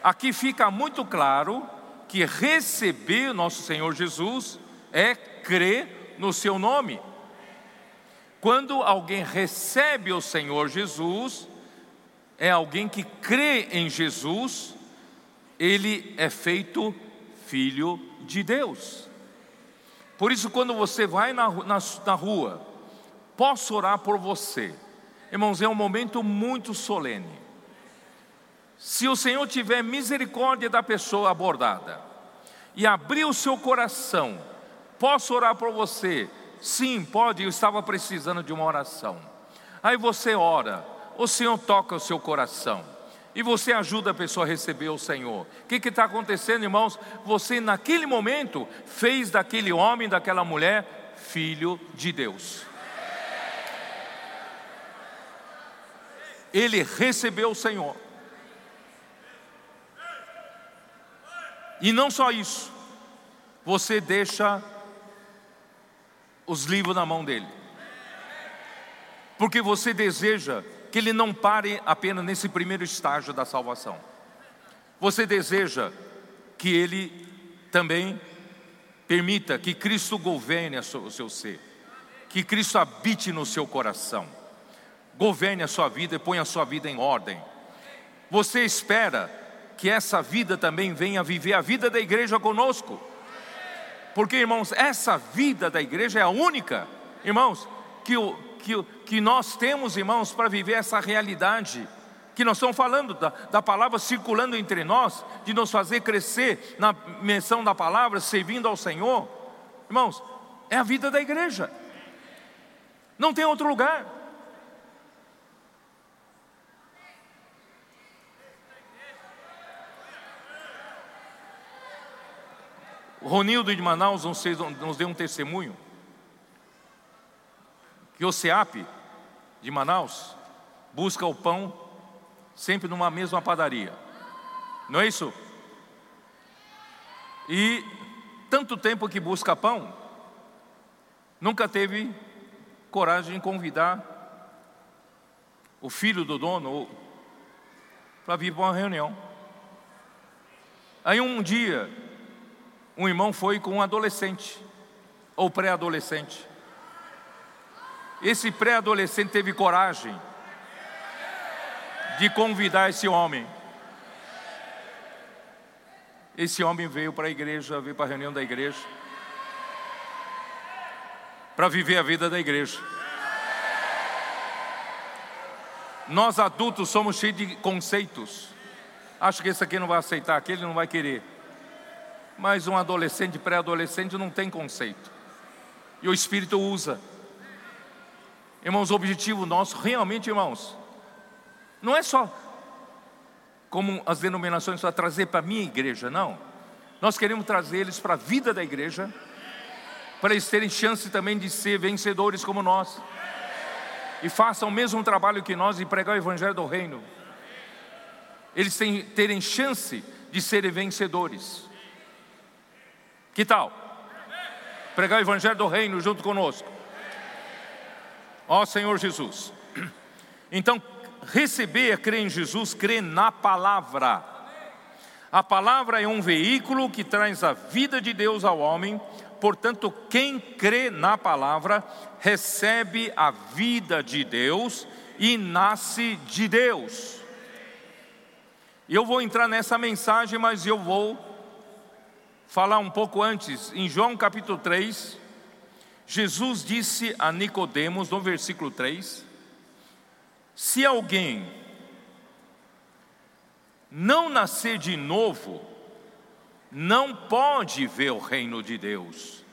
Aqui fica muito claro que receber nosso Senhor Jesus é crer no seu nome. Quando alguém recebe o Senhor Jesus, é alguém que crê em Jesus, ele é feito filho de Deus. Por isso, quando você vai na, na, na rua, posso orar por você. Irmãos, é um momento muito solene. Se o Senhor tiver misericórdia da pessoa abordada e abrir o seu coração, posso orar por você? Sim, pode, eu estava precisando de uma oração. Aí você ora, o Senhor toca o seu coração e você ajuda a pessoa a receber o Senhor. O que está acontecendo, irmãos? Você, naquele momento, fez daquele homem, daquela mulher, filho de Deus. Ele recebeu o Senhor. E não só isso, você deixa os livros na mão dele, porque você deseja que ele não pare apenas nesse primeiro estágio da salvação. Você deseja que ele também permita que Cristo governe o seu ser, que Cristo habite no seu coração, governe a sua vida e ponha a sua vida em ordem. Você espera que essa vida também venha viver a vida da igreja conosco, porque irmãos, essa vida da igreja é a única, irmãos, que que, que nós temos, irmãos, para viver essa realidade. Que nós estamos falando da, da, palavra circulando entre nós, de nos fazer crescer na menção da palavra, servindo ao Senhor, irmãos, é a vida da igreja, não tem outro lugar. Ronildo de Manaus nos deu um testemunho que o SEAP de Manaus busca o pão sempre numa mesma padaria. Não é isso? E tanto tempo que busca pão, nunca teve coragem de convidar o filho do dono para vir para uma reunião. Aí um dia, um irmão foi com um adolescente, ou pré-adolescente. Esse pré-adolescente teve coragem de convidar esse homem. Esse homem veio para a igreja, veio para a reunião da igreja, para viver a vida da igreja. Nós adultos somos cheios de conceitos. Acho que esse aqui não vai aceitar, aquele não vai querer. Mas um adolescente, pré-adolescente não tem conceito. E o Espírito usa. Irmãos, o objetivo nosso, realmente, irmãos, não é só como as denominações para trazer para a minha igreja, não. Nós queremos trazer eles para a vida da igreja, para eles terem chance também de ser vencedores como nós. E façam o mesmo trabalho que nós e pregar o evangelho do reino. Eles têm, terem chance de serem vencedores. Que tal? Pregar o evangelho do reino junto conosco. Ó Senhor Jesus. *clears throat* Então, receber é crer em Jesus, crer na palavra. A palavra é um veículo que traz a vida de Deus ao homem, portanto, quem crê na palavra recebe a vida de Deus e nasce de Deus. Eu vou entrar nessa mensagem, mas eu vou falar um pouco antes. Em João capítulo 3, Jesus disse a Nicodemos, no versículo 3, se alguém não nascer de novo, não pode ver o reino de Deus.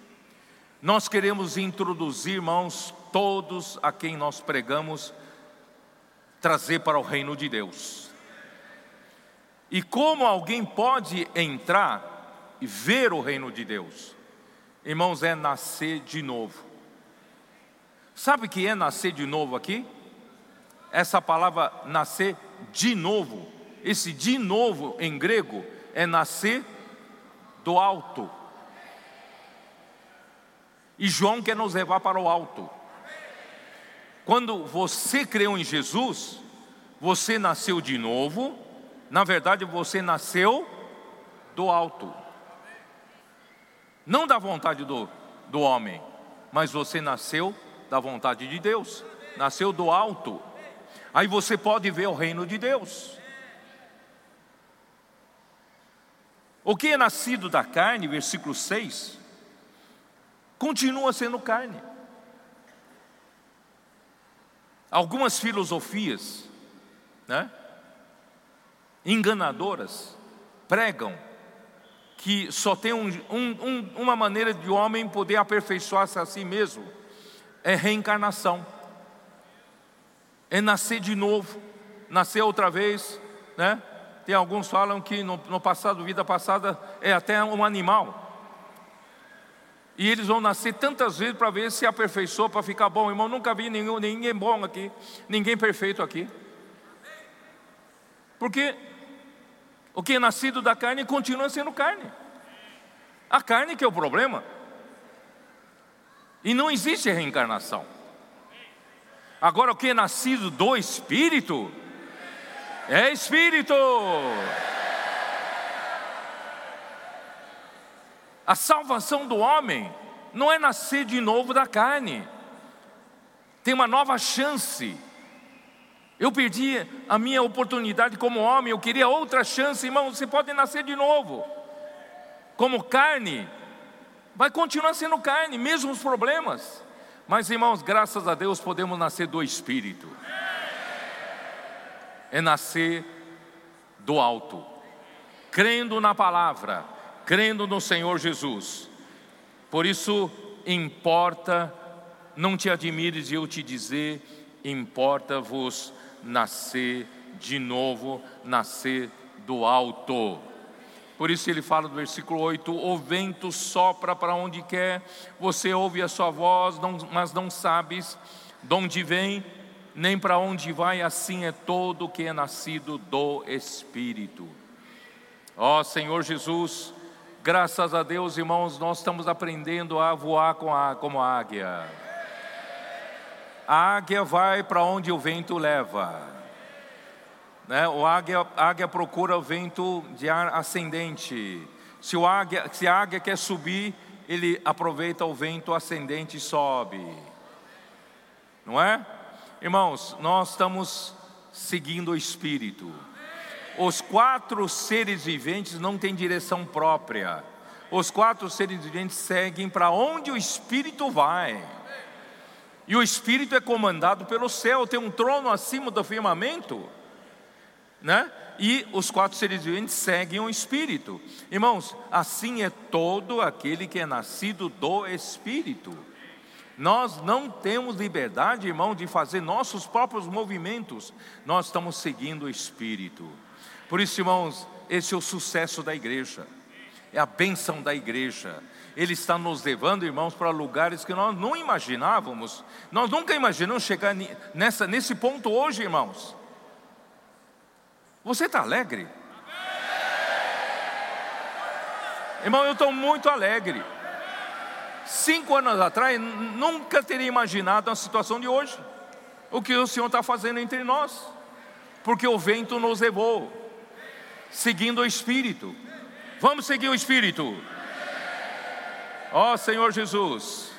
Nós queremos introduzir, irmãos, todos a quem nós pregamos, trazer para o reino de Deus. E como alguém pode entrar e ver o reino de Deus? Irmãos, é nascer de novo. Sabe o que é nascer de novo aqui? essa palavra nascer de novo, esse de novo em grego é nascer do alto. E João quer nos levar para o alto. Quando você creu em Jesus, você nasceu de novo, na verdade você nasceu do alto. Não da vontade do, do homem, mas você nasceu da vontade de Deus, nasceu do alto. Aí você pode ver o reino de Deus. O que é nascido da carne, versículo 6, continua sendo carne. Algumas filosofias, né, enganadoras, pregam que só tem um, um, uma maneira de homem poder aperfeiçoar-se a si mesmo, é reencarnação é nascer de novo, nascer outra vez, né? Tem alguns falam que no, no passado, vida passada, é até um animal. E eles vão nascer tantas vezes para ver se aperfeiçoa, para ficar bom. Irmão, nunca vi nenhum, ninguém bom aqui, ninguém perfeito aqui. Porque o que é nascido da carne continua sendo carne. A carne que é o problema. E não existe reencarnação. Agora, o que é nascido do Espírito é Espírito. A salvação do homem não é nascer de novo da carne, tem uma nova chance. Eu perdi a minha oportunidade como homem, eu queria outra chance, irmão. Você pode nascer de novo, como carne, vai continuar sendo carne, mesmo os problemas. Mas irmãos, graças a Deus podemos nascer do Espírito. É nascer do alto, crendo na palavra, crendo no Senhor Jesus. Por isso importa, não te admires de eu te dizer, importa-vos nascer de novo, nascer do alto. Por isso ele fala no versículo 8: O vento sopra para onde quer, você ouve a sua voz, mas não sabes de onde vem, nem para onde vai, assim é todo que é nascido do Espírito. Ó Senhor Jesus, graças a Deus, irmãos, nós estamos aprendendo a voar com a, como águia. A águia vai para onde o vento leva. Né? O águia, a águia procura o vento de ar ascendente. Se, o águia, se a águia quer subir, ele aproveita o vento ascendente e sobe. Não é? Irmãos, nós estamos seguindo o Espírito. Os quatro seres viventes não têm direção própria. Os quatro seres viventes seguem para onde o Espírito vai. E o espírito é comandado pelo céu, tem um trono acima do firmamento, né? E os quatro seres viventes seguem o espírito. Irmãos, assim é todo aquele que é nascido do espírito. Nós não temos liberdade, irmão, de fazer nossos próprios movimentos. Nós estamos seguindo o espírito. Por isso, irmãos, esse é o sucesso da igreja. É a bênção da igreja ele está nos levando, irmãos, para lugares que nós não imaginávamos. Nós nunca imaginamos chegar nessa, nesse ponto hoje, irmãos. Você está alegre? Irmão, eu estou muito alegre. Cinco anos atrás, nunca teria imaginado a situação de hoje. O que o Senhor está fazendo entre nós. Porque o vento nos levou, seguindo o Espírito. Vamos seguir o Espírito. Ó oh, Senhor Jesus.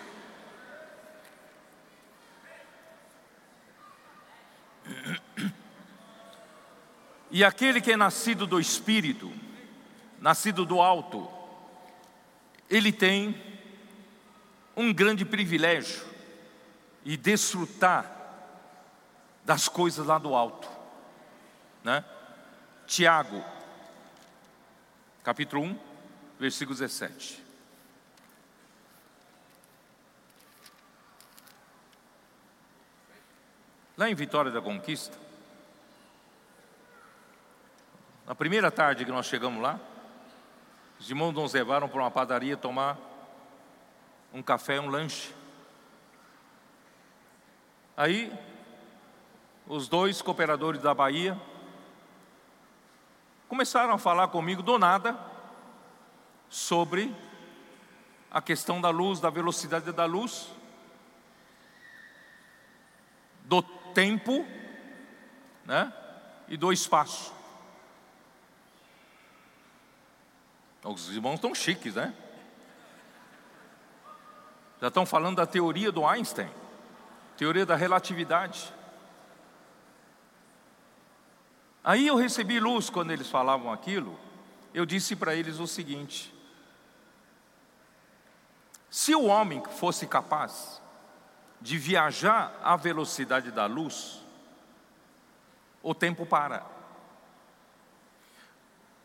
E aquele que é nascido do Espírito, nascido do alto, ele tem um grande privilégio e desfrutar das coisas lá do alto, né? Tiago, capítulo 1, versículo 17. Lá em Vitória da Conquista, na primeira tarde que nós chegamos lá, os irmãos nos levaram para uma padaria tomar um café, um lanche. Aí, os dois cooperadores da Bahia começaram a falar comigo do nada sobre a questão da luz, da velocidade da luz, do tempo né, e do espaço. Os irmãos estão chiques, né? Já estão falando da teoria do Einstein, teoria da relatividade. Aí eu recebi luz quando eles falavam aquilo. Eu disse para eles o seguinte: se o homem fosse capaz de viajar à velocidade da luz, o tempo para.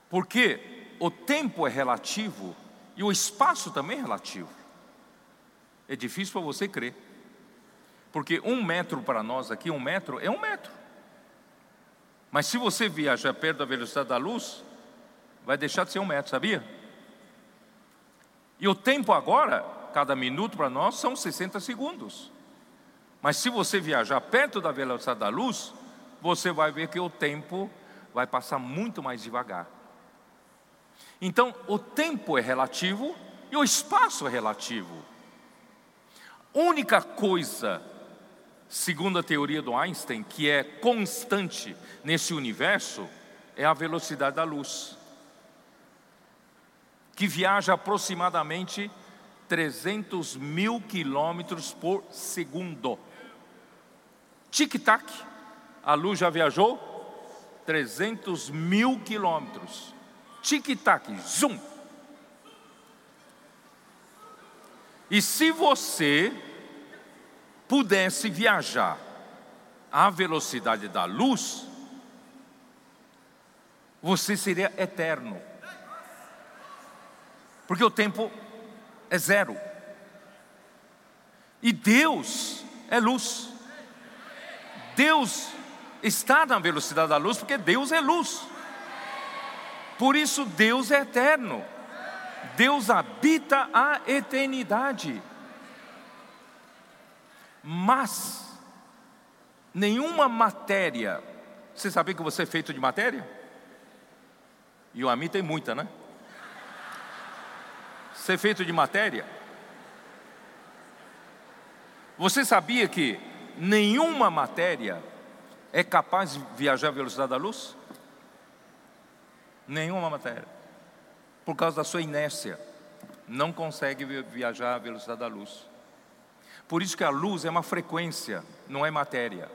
Porque o tempo é relativo e o espaço também é relativo. É difícil para você crer. Porque um metro para nós aqui, um metro é um metro. Mas se você viajar perto da velocidade da luz, vai deixar de ser um metro, sabia? E o tempo agora, cada minuto para nós, são 60 segundos. Mas se você viajar perto da velocidade da luz, você vai ver que o tempo vai passar muito mais devagar. Então, o tempo é relativo e o espaço é relativo. Única coisa, segundo a teoria do Einstein, que é constante nesse universo é a velocidade da luz, que viaja aproximadamente 300 mil quilômetros por segundo. Tic-tac, a luz já viajou 300 mil quilômetros. Tic-tac, zoom. E se você pudesse viajar à velocidade da luz, você seria eterno. Porque o tempo é zero. E Deus é luz. Deus está na velocidade da luz porque Deus é luz. Por isso Deus é eterno. Deus habita a eternidade. Mas nenhuma matéria. Você sabia que você é feito de matéria? E o Ami tem muita, né? Ser feito de matéria? Você sabia que nenhuma matéria é capaz de viajar à velocidade da luz? Nenhuma matéria. Por causa da sua inércia, não consegue viajar à velocidade da luz. Por isso que a luz é uma frequência, não é matéria.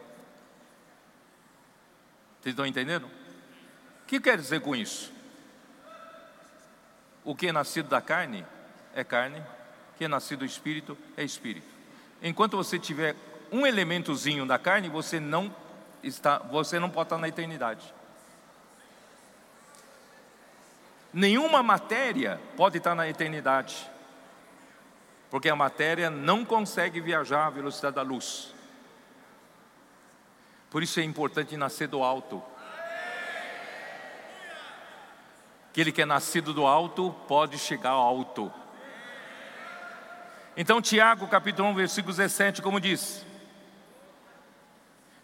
Vocês estão entendendo? O que quer dizer com isso? O que é nascido da carne é carne, que é nascido do espírito é espírito. Enquanto você estiver um elementozinho da carne, você não está, você não pode estar na eternidade. Nenhuma matéria pode estar na eternidade, porque a matéria não consegue viajar à velocidade da luz. Por isso é importante nascer do alto. Aquele que é nascido do alto pode chegar ao alto. Então, Tiago, capítulo 1, versículo 17, como diz: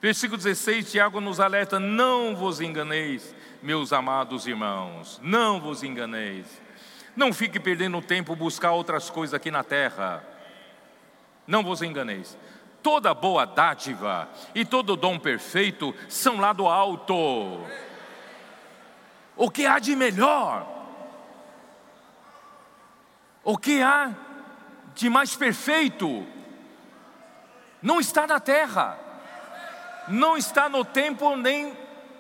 Versículo 16, Tiago nos alerta: Não vos enganeis, meus amados irmãos, não vos enganeis. Não fique perdendo tempo buscar outras coisas aqui na terra. Não vos enganeis. Toda boa dádiva e todo dom perfeito são lá do alto. O que há de melhor? O que há de mais perfeito? Não está na terra, não está no tempo nem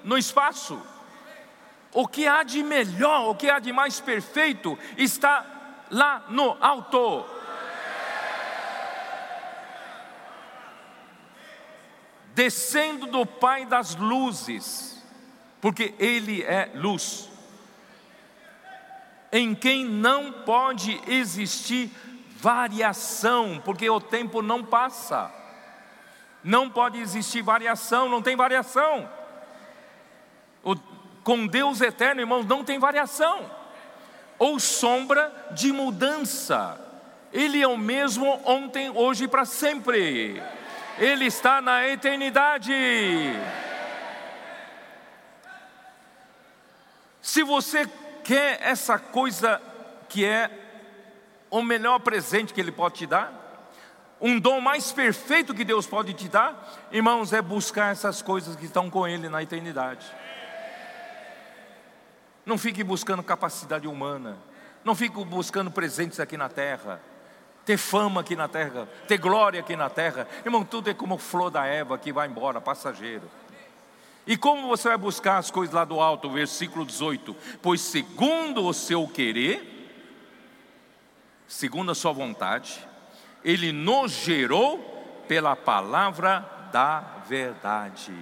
no espaço. O que há de melhor, o que há de mais perfeito está lá no alto. Descendo do Pai das luzes, porque Ele é luz, em quem não pode existir variação, porque o tempo não passa, não pode existir variação, não tem variação. O, com Deus eterno, irmãos, não tem variação ou sombra de mudança. Ele é o mesmo ontem, hoje e para sempre. Ele está na eternidade. Se você quer essa coisa que é o melhor presente que Ele pode te dar, um dom mais perfeito que Deus pode te dar, irmãos, é buscar essas coisas que estão com Ele na eternidade. Não fique buscando capacidade humana. Não fique buscando presentes aqui na terra. Ter fama aqui na terra, ter glória aqui na terra. Irmão, tudo é como flor da Eva que vai embora, passageiro. E como você vai buscar as coisas lá do alto, versículo 18: Pois segundo o seu querer, segundo a sua vontade, Ele nos gerou pela palavra da verdade,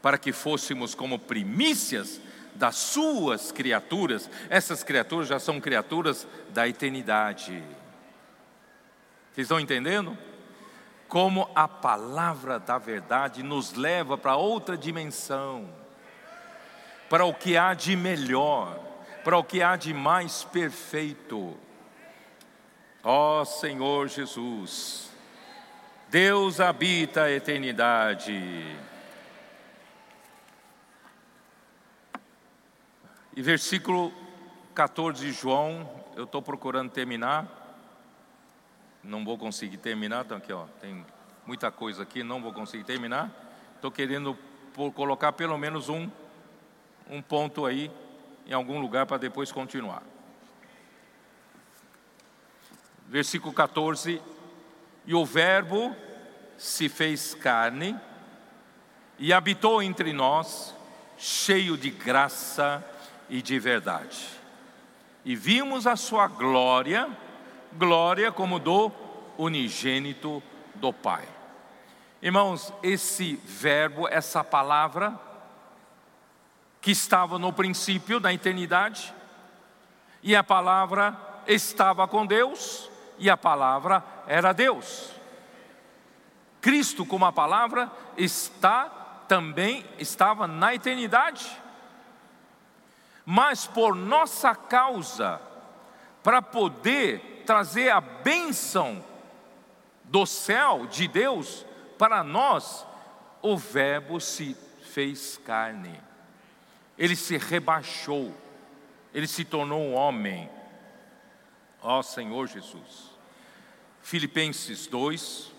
para que fôssemos como primícias das suas criaturas, essas criaturas já são criaturas da eternidade. Vocês estão entendendo? Como a palavra da verdade nos leva para outra dimensão, para o que há de melhor, para o que há de mais perfeito. Ó Senhor Jesus, Deus habita a eternidade. E versículo 14 de João, eu estou procurando terminar, não vou conseguir terminar, então aqui ó, tem muita coisa aqui, não vou conseguir terminar. Estou querendo colocar pelo menos um, um ponto aí em algum lugar para depois continuar. Versículo 14: E o Verbo se fez carne e habitou entre nós, cheio de graça e de verdade. E vimos a sua glória, glória como do unigênito do Pai. Irmãos, esse verbo, essa palavra, que estava no princípio da eternidade, e a palavra estava com Deus, e a palavra era Deus. Cristo, como a palavra, está também estava na eternidade mas por nossa causa, para poder trazer a bênção do céu de Deus para nós, o Verbo se fez carne, ele se rebaixou, ele se tornou um homem, ó Senhor Jesus. Filipenses 2,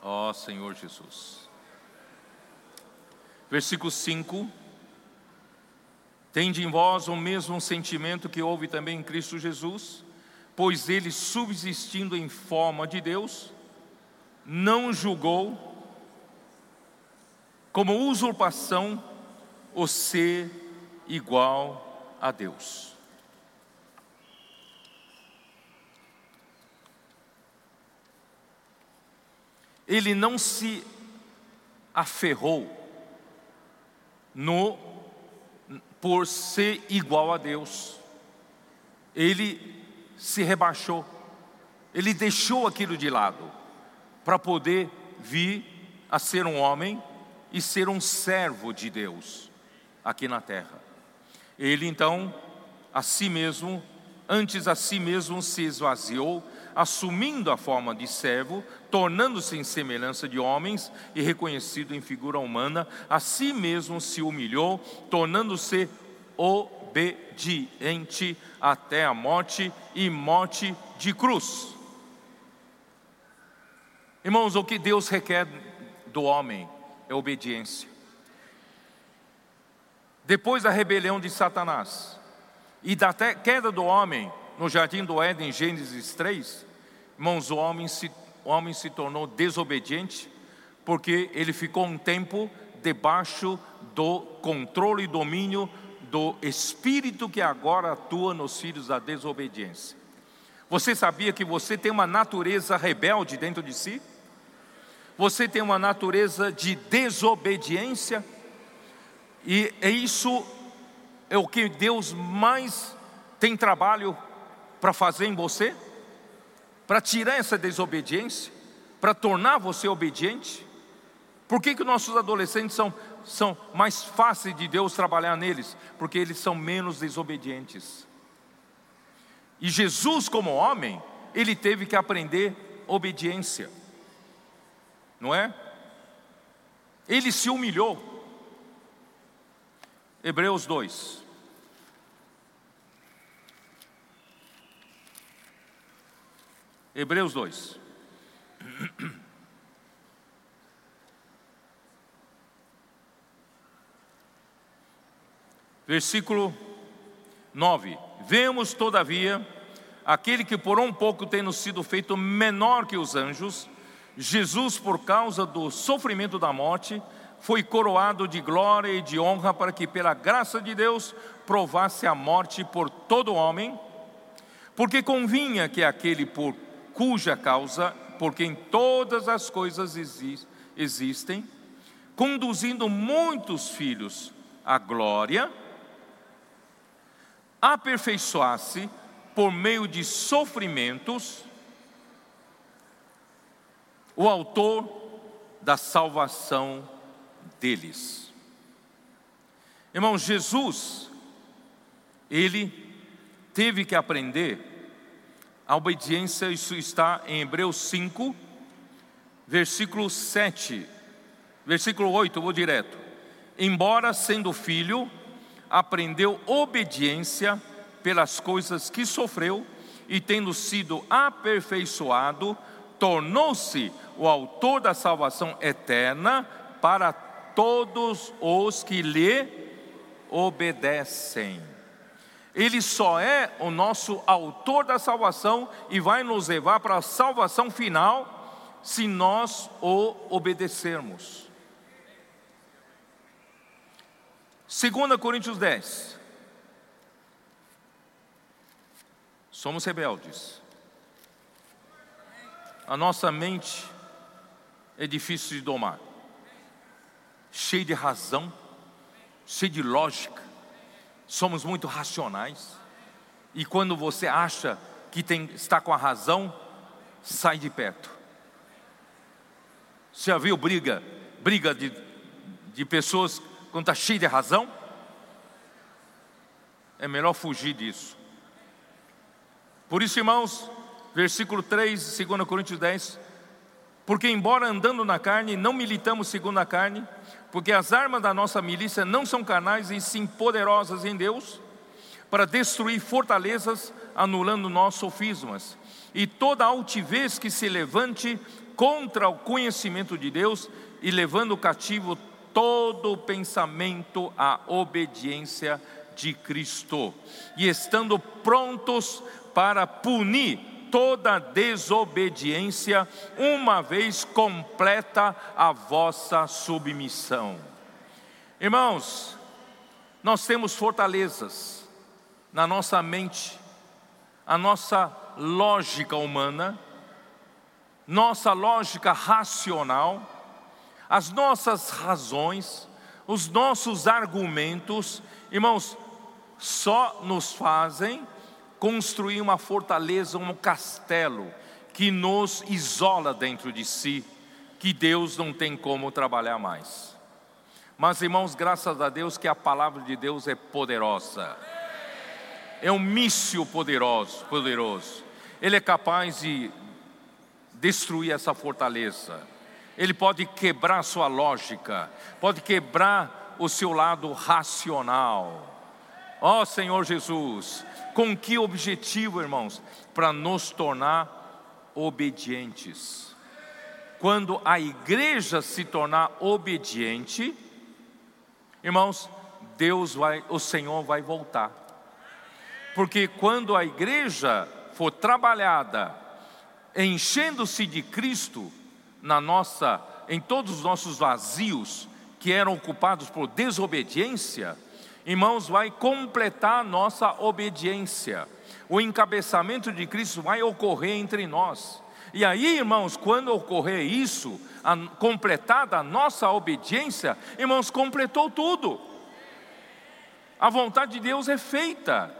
Ó oh, Senhor Jesus. Versículo 5: Tende em vós o mesmo sentimento que houve também em Cristo Jesus, pois ele, subsistindo em forma de Deus, não julgou como usurpação o ser igual a Deus. Ele não se aferrou no por ser igual a Deus. Ele se rebaixou. Ele deixou aquilo de lado para poder vir a ser um homem e ser um servo de Deus aqui na terra. Ele então, a si mesmo, antes a si mesmo se esvaziou, assumindo a forma de servo, tornando-se em semelhança de homens e reconhecido em figura humana, a si mesmo se humilhou, tornando-se obediente até a morte e morte de cruz. Irmãos, o que Deus requer do homem é obediência. Depois da rebelião de Satanás e da queda do homem no jardim do Éden, Gênesis 3, irmãos, o homem se, o homem se tornou desobediente porque ele ficou um tempo debaixo do controle e domínio do espírito que agora atua nos filhos da desobediência. Você sabia que você tem uma natureza rebelde dentro de si? Você tem uma natureza de desobediência, e é isso é o que Deus mais tem trabalho para fazer em você, para tirar essa desobediência, para tornar você obediente. Por que, que nossos adolescentes são, são mais fáceis de Deus trabalhar neles? Porque eles são menos desobedientes. E Jesus, como homem, ele teve que aprender obediência não é? Ele se humilhou. Hebreus 2. Hebreus 2. Versículo 9: Vemos, todavia, aquele que por um pouco tem sido feito menor que os anjos, Jesus, por causa do sofrimento da morte, foi coroado de glória e de honra para que, pela graça de Deus, provasse a morte por todo homem, porque convinha que aquele por cuja causa, por quem todas as coisas existem, conduzindo muitos filhos à glória, aperfeiçoasse por meio de sofrimentos o autor da salvação deles. Irmão, Jesus, ele teve que aprender a obediência, isso está em Hebreus 5, versículo 7, versículo 8, eu vou direto. Embora sendo filho, aprendeu obediência pelas coisas que sofreu, e tendo sido aperfeiçoado, tornou-se o autor da salvação eterna para todos os que lhe obedecem. Ele só é o nosso autor da salvação e vai nos levar para a salvação final se nós o obedecermos. 2 Coríntios 10. Somos rebeldes. A nossa mente é difícil de domar, cheio de razão, cheio de lógica. Somos muito racionais. E quando você acha que tem, está com a razão, sai de perto. Você já viu briga, briga de, de pessoas quando está cheio de razão? É melhor fugir disso. Por isso, irmãos, versículo 3, 2 Coríntios 10, porque, embora andando na carne, não militamos segundo a carne, porque as armas da nossa milícia não são carnais e sim poderosas em Deus, para destruir fortalezas, anulando nossos sofismas, e toda altivez que se levante contra o conhecimento de Deus, e levando cativo todo pensamento à obediência de Cristo, e estando prontos para punir toda desobediência, uma vez completa a vossa submissão. Irmãos, nós temos fortalezas na nossa mente, a nossa lógica humana, nossa lógica racional, as nossas razões, os nossos argumentos, irmãos, só nos fazem construir uma fortaleza, um castelo que nos isola dentro de si, que Deus não tem como trabalhar mais. Mas irmãos, graças a Deus que a palavra de Deus é poderosa. É um míssil poderoso, poderoso. Ele é capaz de destruir essa fortaleza. Ele pode quebrar sua lógica, pode quebrar o seu lado racional. Ó oh, Senhor Jesus, com que objetivo, irmãos? Para nos tornar obedientes. Quando a igreja se tornar obediente, irmãos, Deus vai, o Senhor vai voltar. Porque quando a igreja for trabalhada, enchendo-se de Cristo na nossa, em todos os nossos vazios que eram ocupados por desobediência, irmãos, vai completar a nossa obediência. O encabeçamento de Cristo vai ocorrer entre nós. E aí, irmãos, quando ocorrer isso, a, completada a nossa obediência, irmãos, completou tudo. A vontade de Deus é feita.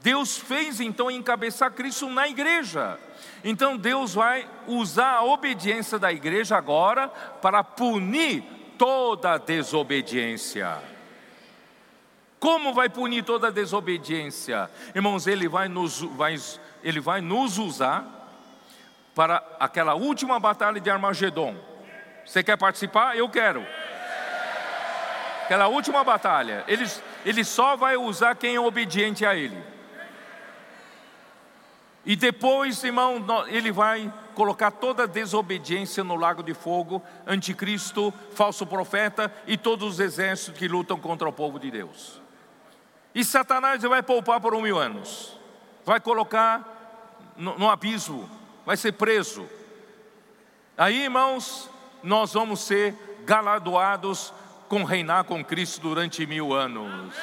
Deus fez então encabeçar Cristo na igreja. Então Deus vai usar a obediência da igreja agora para punir toda desobediência. Como vai punir toda desobediência? Irmãos, ele vai nos, vai, ele vai nos usar para aquela última batalha de Armagedon. Você quer participar? Eu quero. Aquela última batalha. Ele, ele só vai usar quem é obediente a ele. E depois, irmão, ele vai colocar toda desobediência no lago de fogo, anticristo, falso profeta e todos os exércitos que lutam contra o povo de Deus. E Satanás vai poupar por um mil anos, vai colocar no, no abismo, vai ser preso. Aí, irmãos, nós vamos ser galardoados com reinar com Cristo durante mil anos.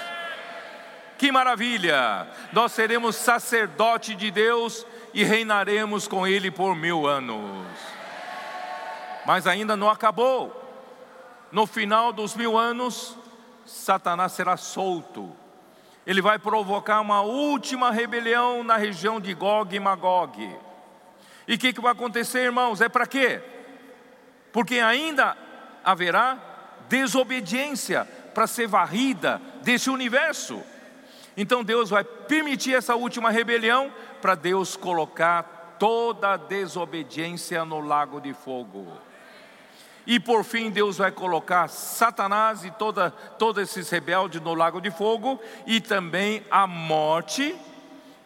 Que maravilha! Nós seremos sacerdote de Deus e reinaremos com Ele por mil anos. Mas ainda não acabou. No final dos mil anos, Satanás será solto ele vai provocar uma última rebelião na região de Gog e Magog. E o que, que vai acontecer, irmãos? É para quê? Porque ainda haverá desobediência para ser varrida desse universo. Então Deus vai permitir essa última rebelião para Deus colocar toda a desobediência no lago de fogo. E por fim, Deus vai colocar Satanás e toda, todos esses rebeldes no lago de fogo, e também a morte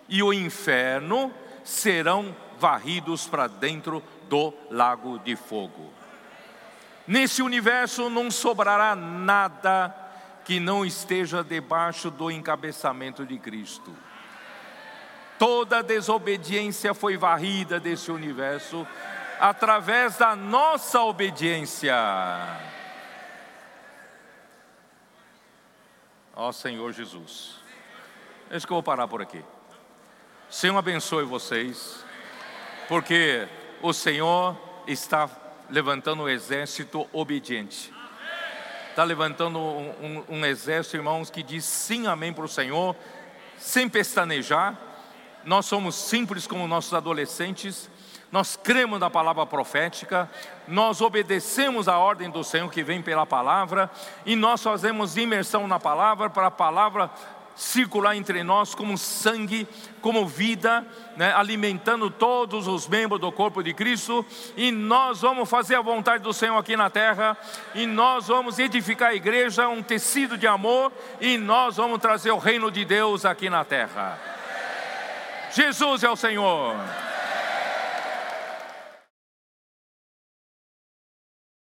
e o inferno serão varridos para dentro do lago de fogo. Nesse universo não sobrará nada que não esteja debaixo do encabeçamento de Cristo. Toda desobediência foi varrida desse universo através da nossa obediência. Ó oh, Senhor Jesus. Acho que eu vou parar por aqui. Senhor abençoe vocês, porque o Senhor está levantando um exército obediente. Está levantando um, um, um exército, irmãos, que diz sim, amém para o Senhor, sem pestanejar. Nós somos simples como nossos adolescentes, nós cremos na palavra profética, nós obedecemos a ordem do Senhor que vem pela palavra, e nós fazemos imersão na palavra para a palavra circular entre nós como sangue, como vida, né, alimentando todos os membros do corpo de Cristo, e nós vamos fazer a vontade do Senhor aqui na terra, e nós vamos edificar a igreja, um tecido de amor, e nós vamos trazer o reino de Deus aqui na terra. Jesus é o Senhor.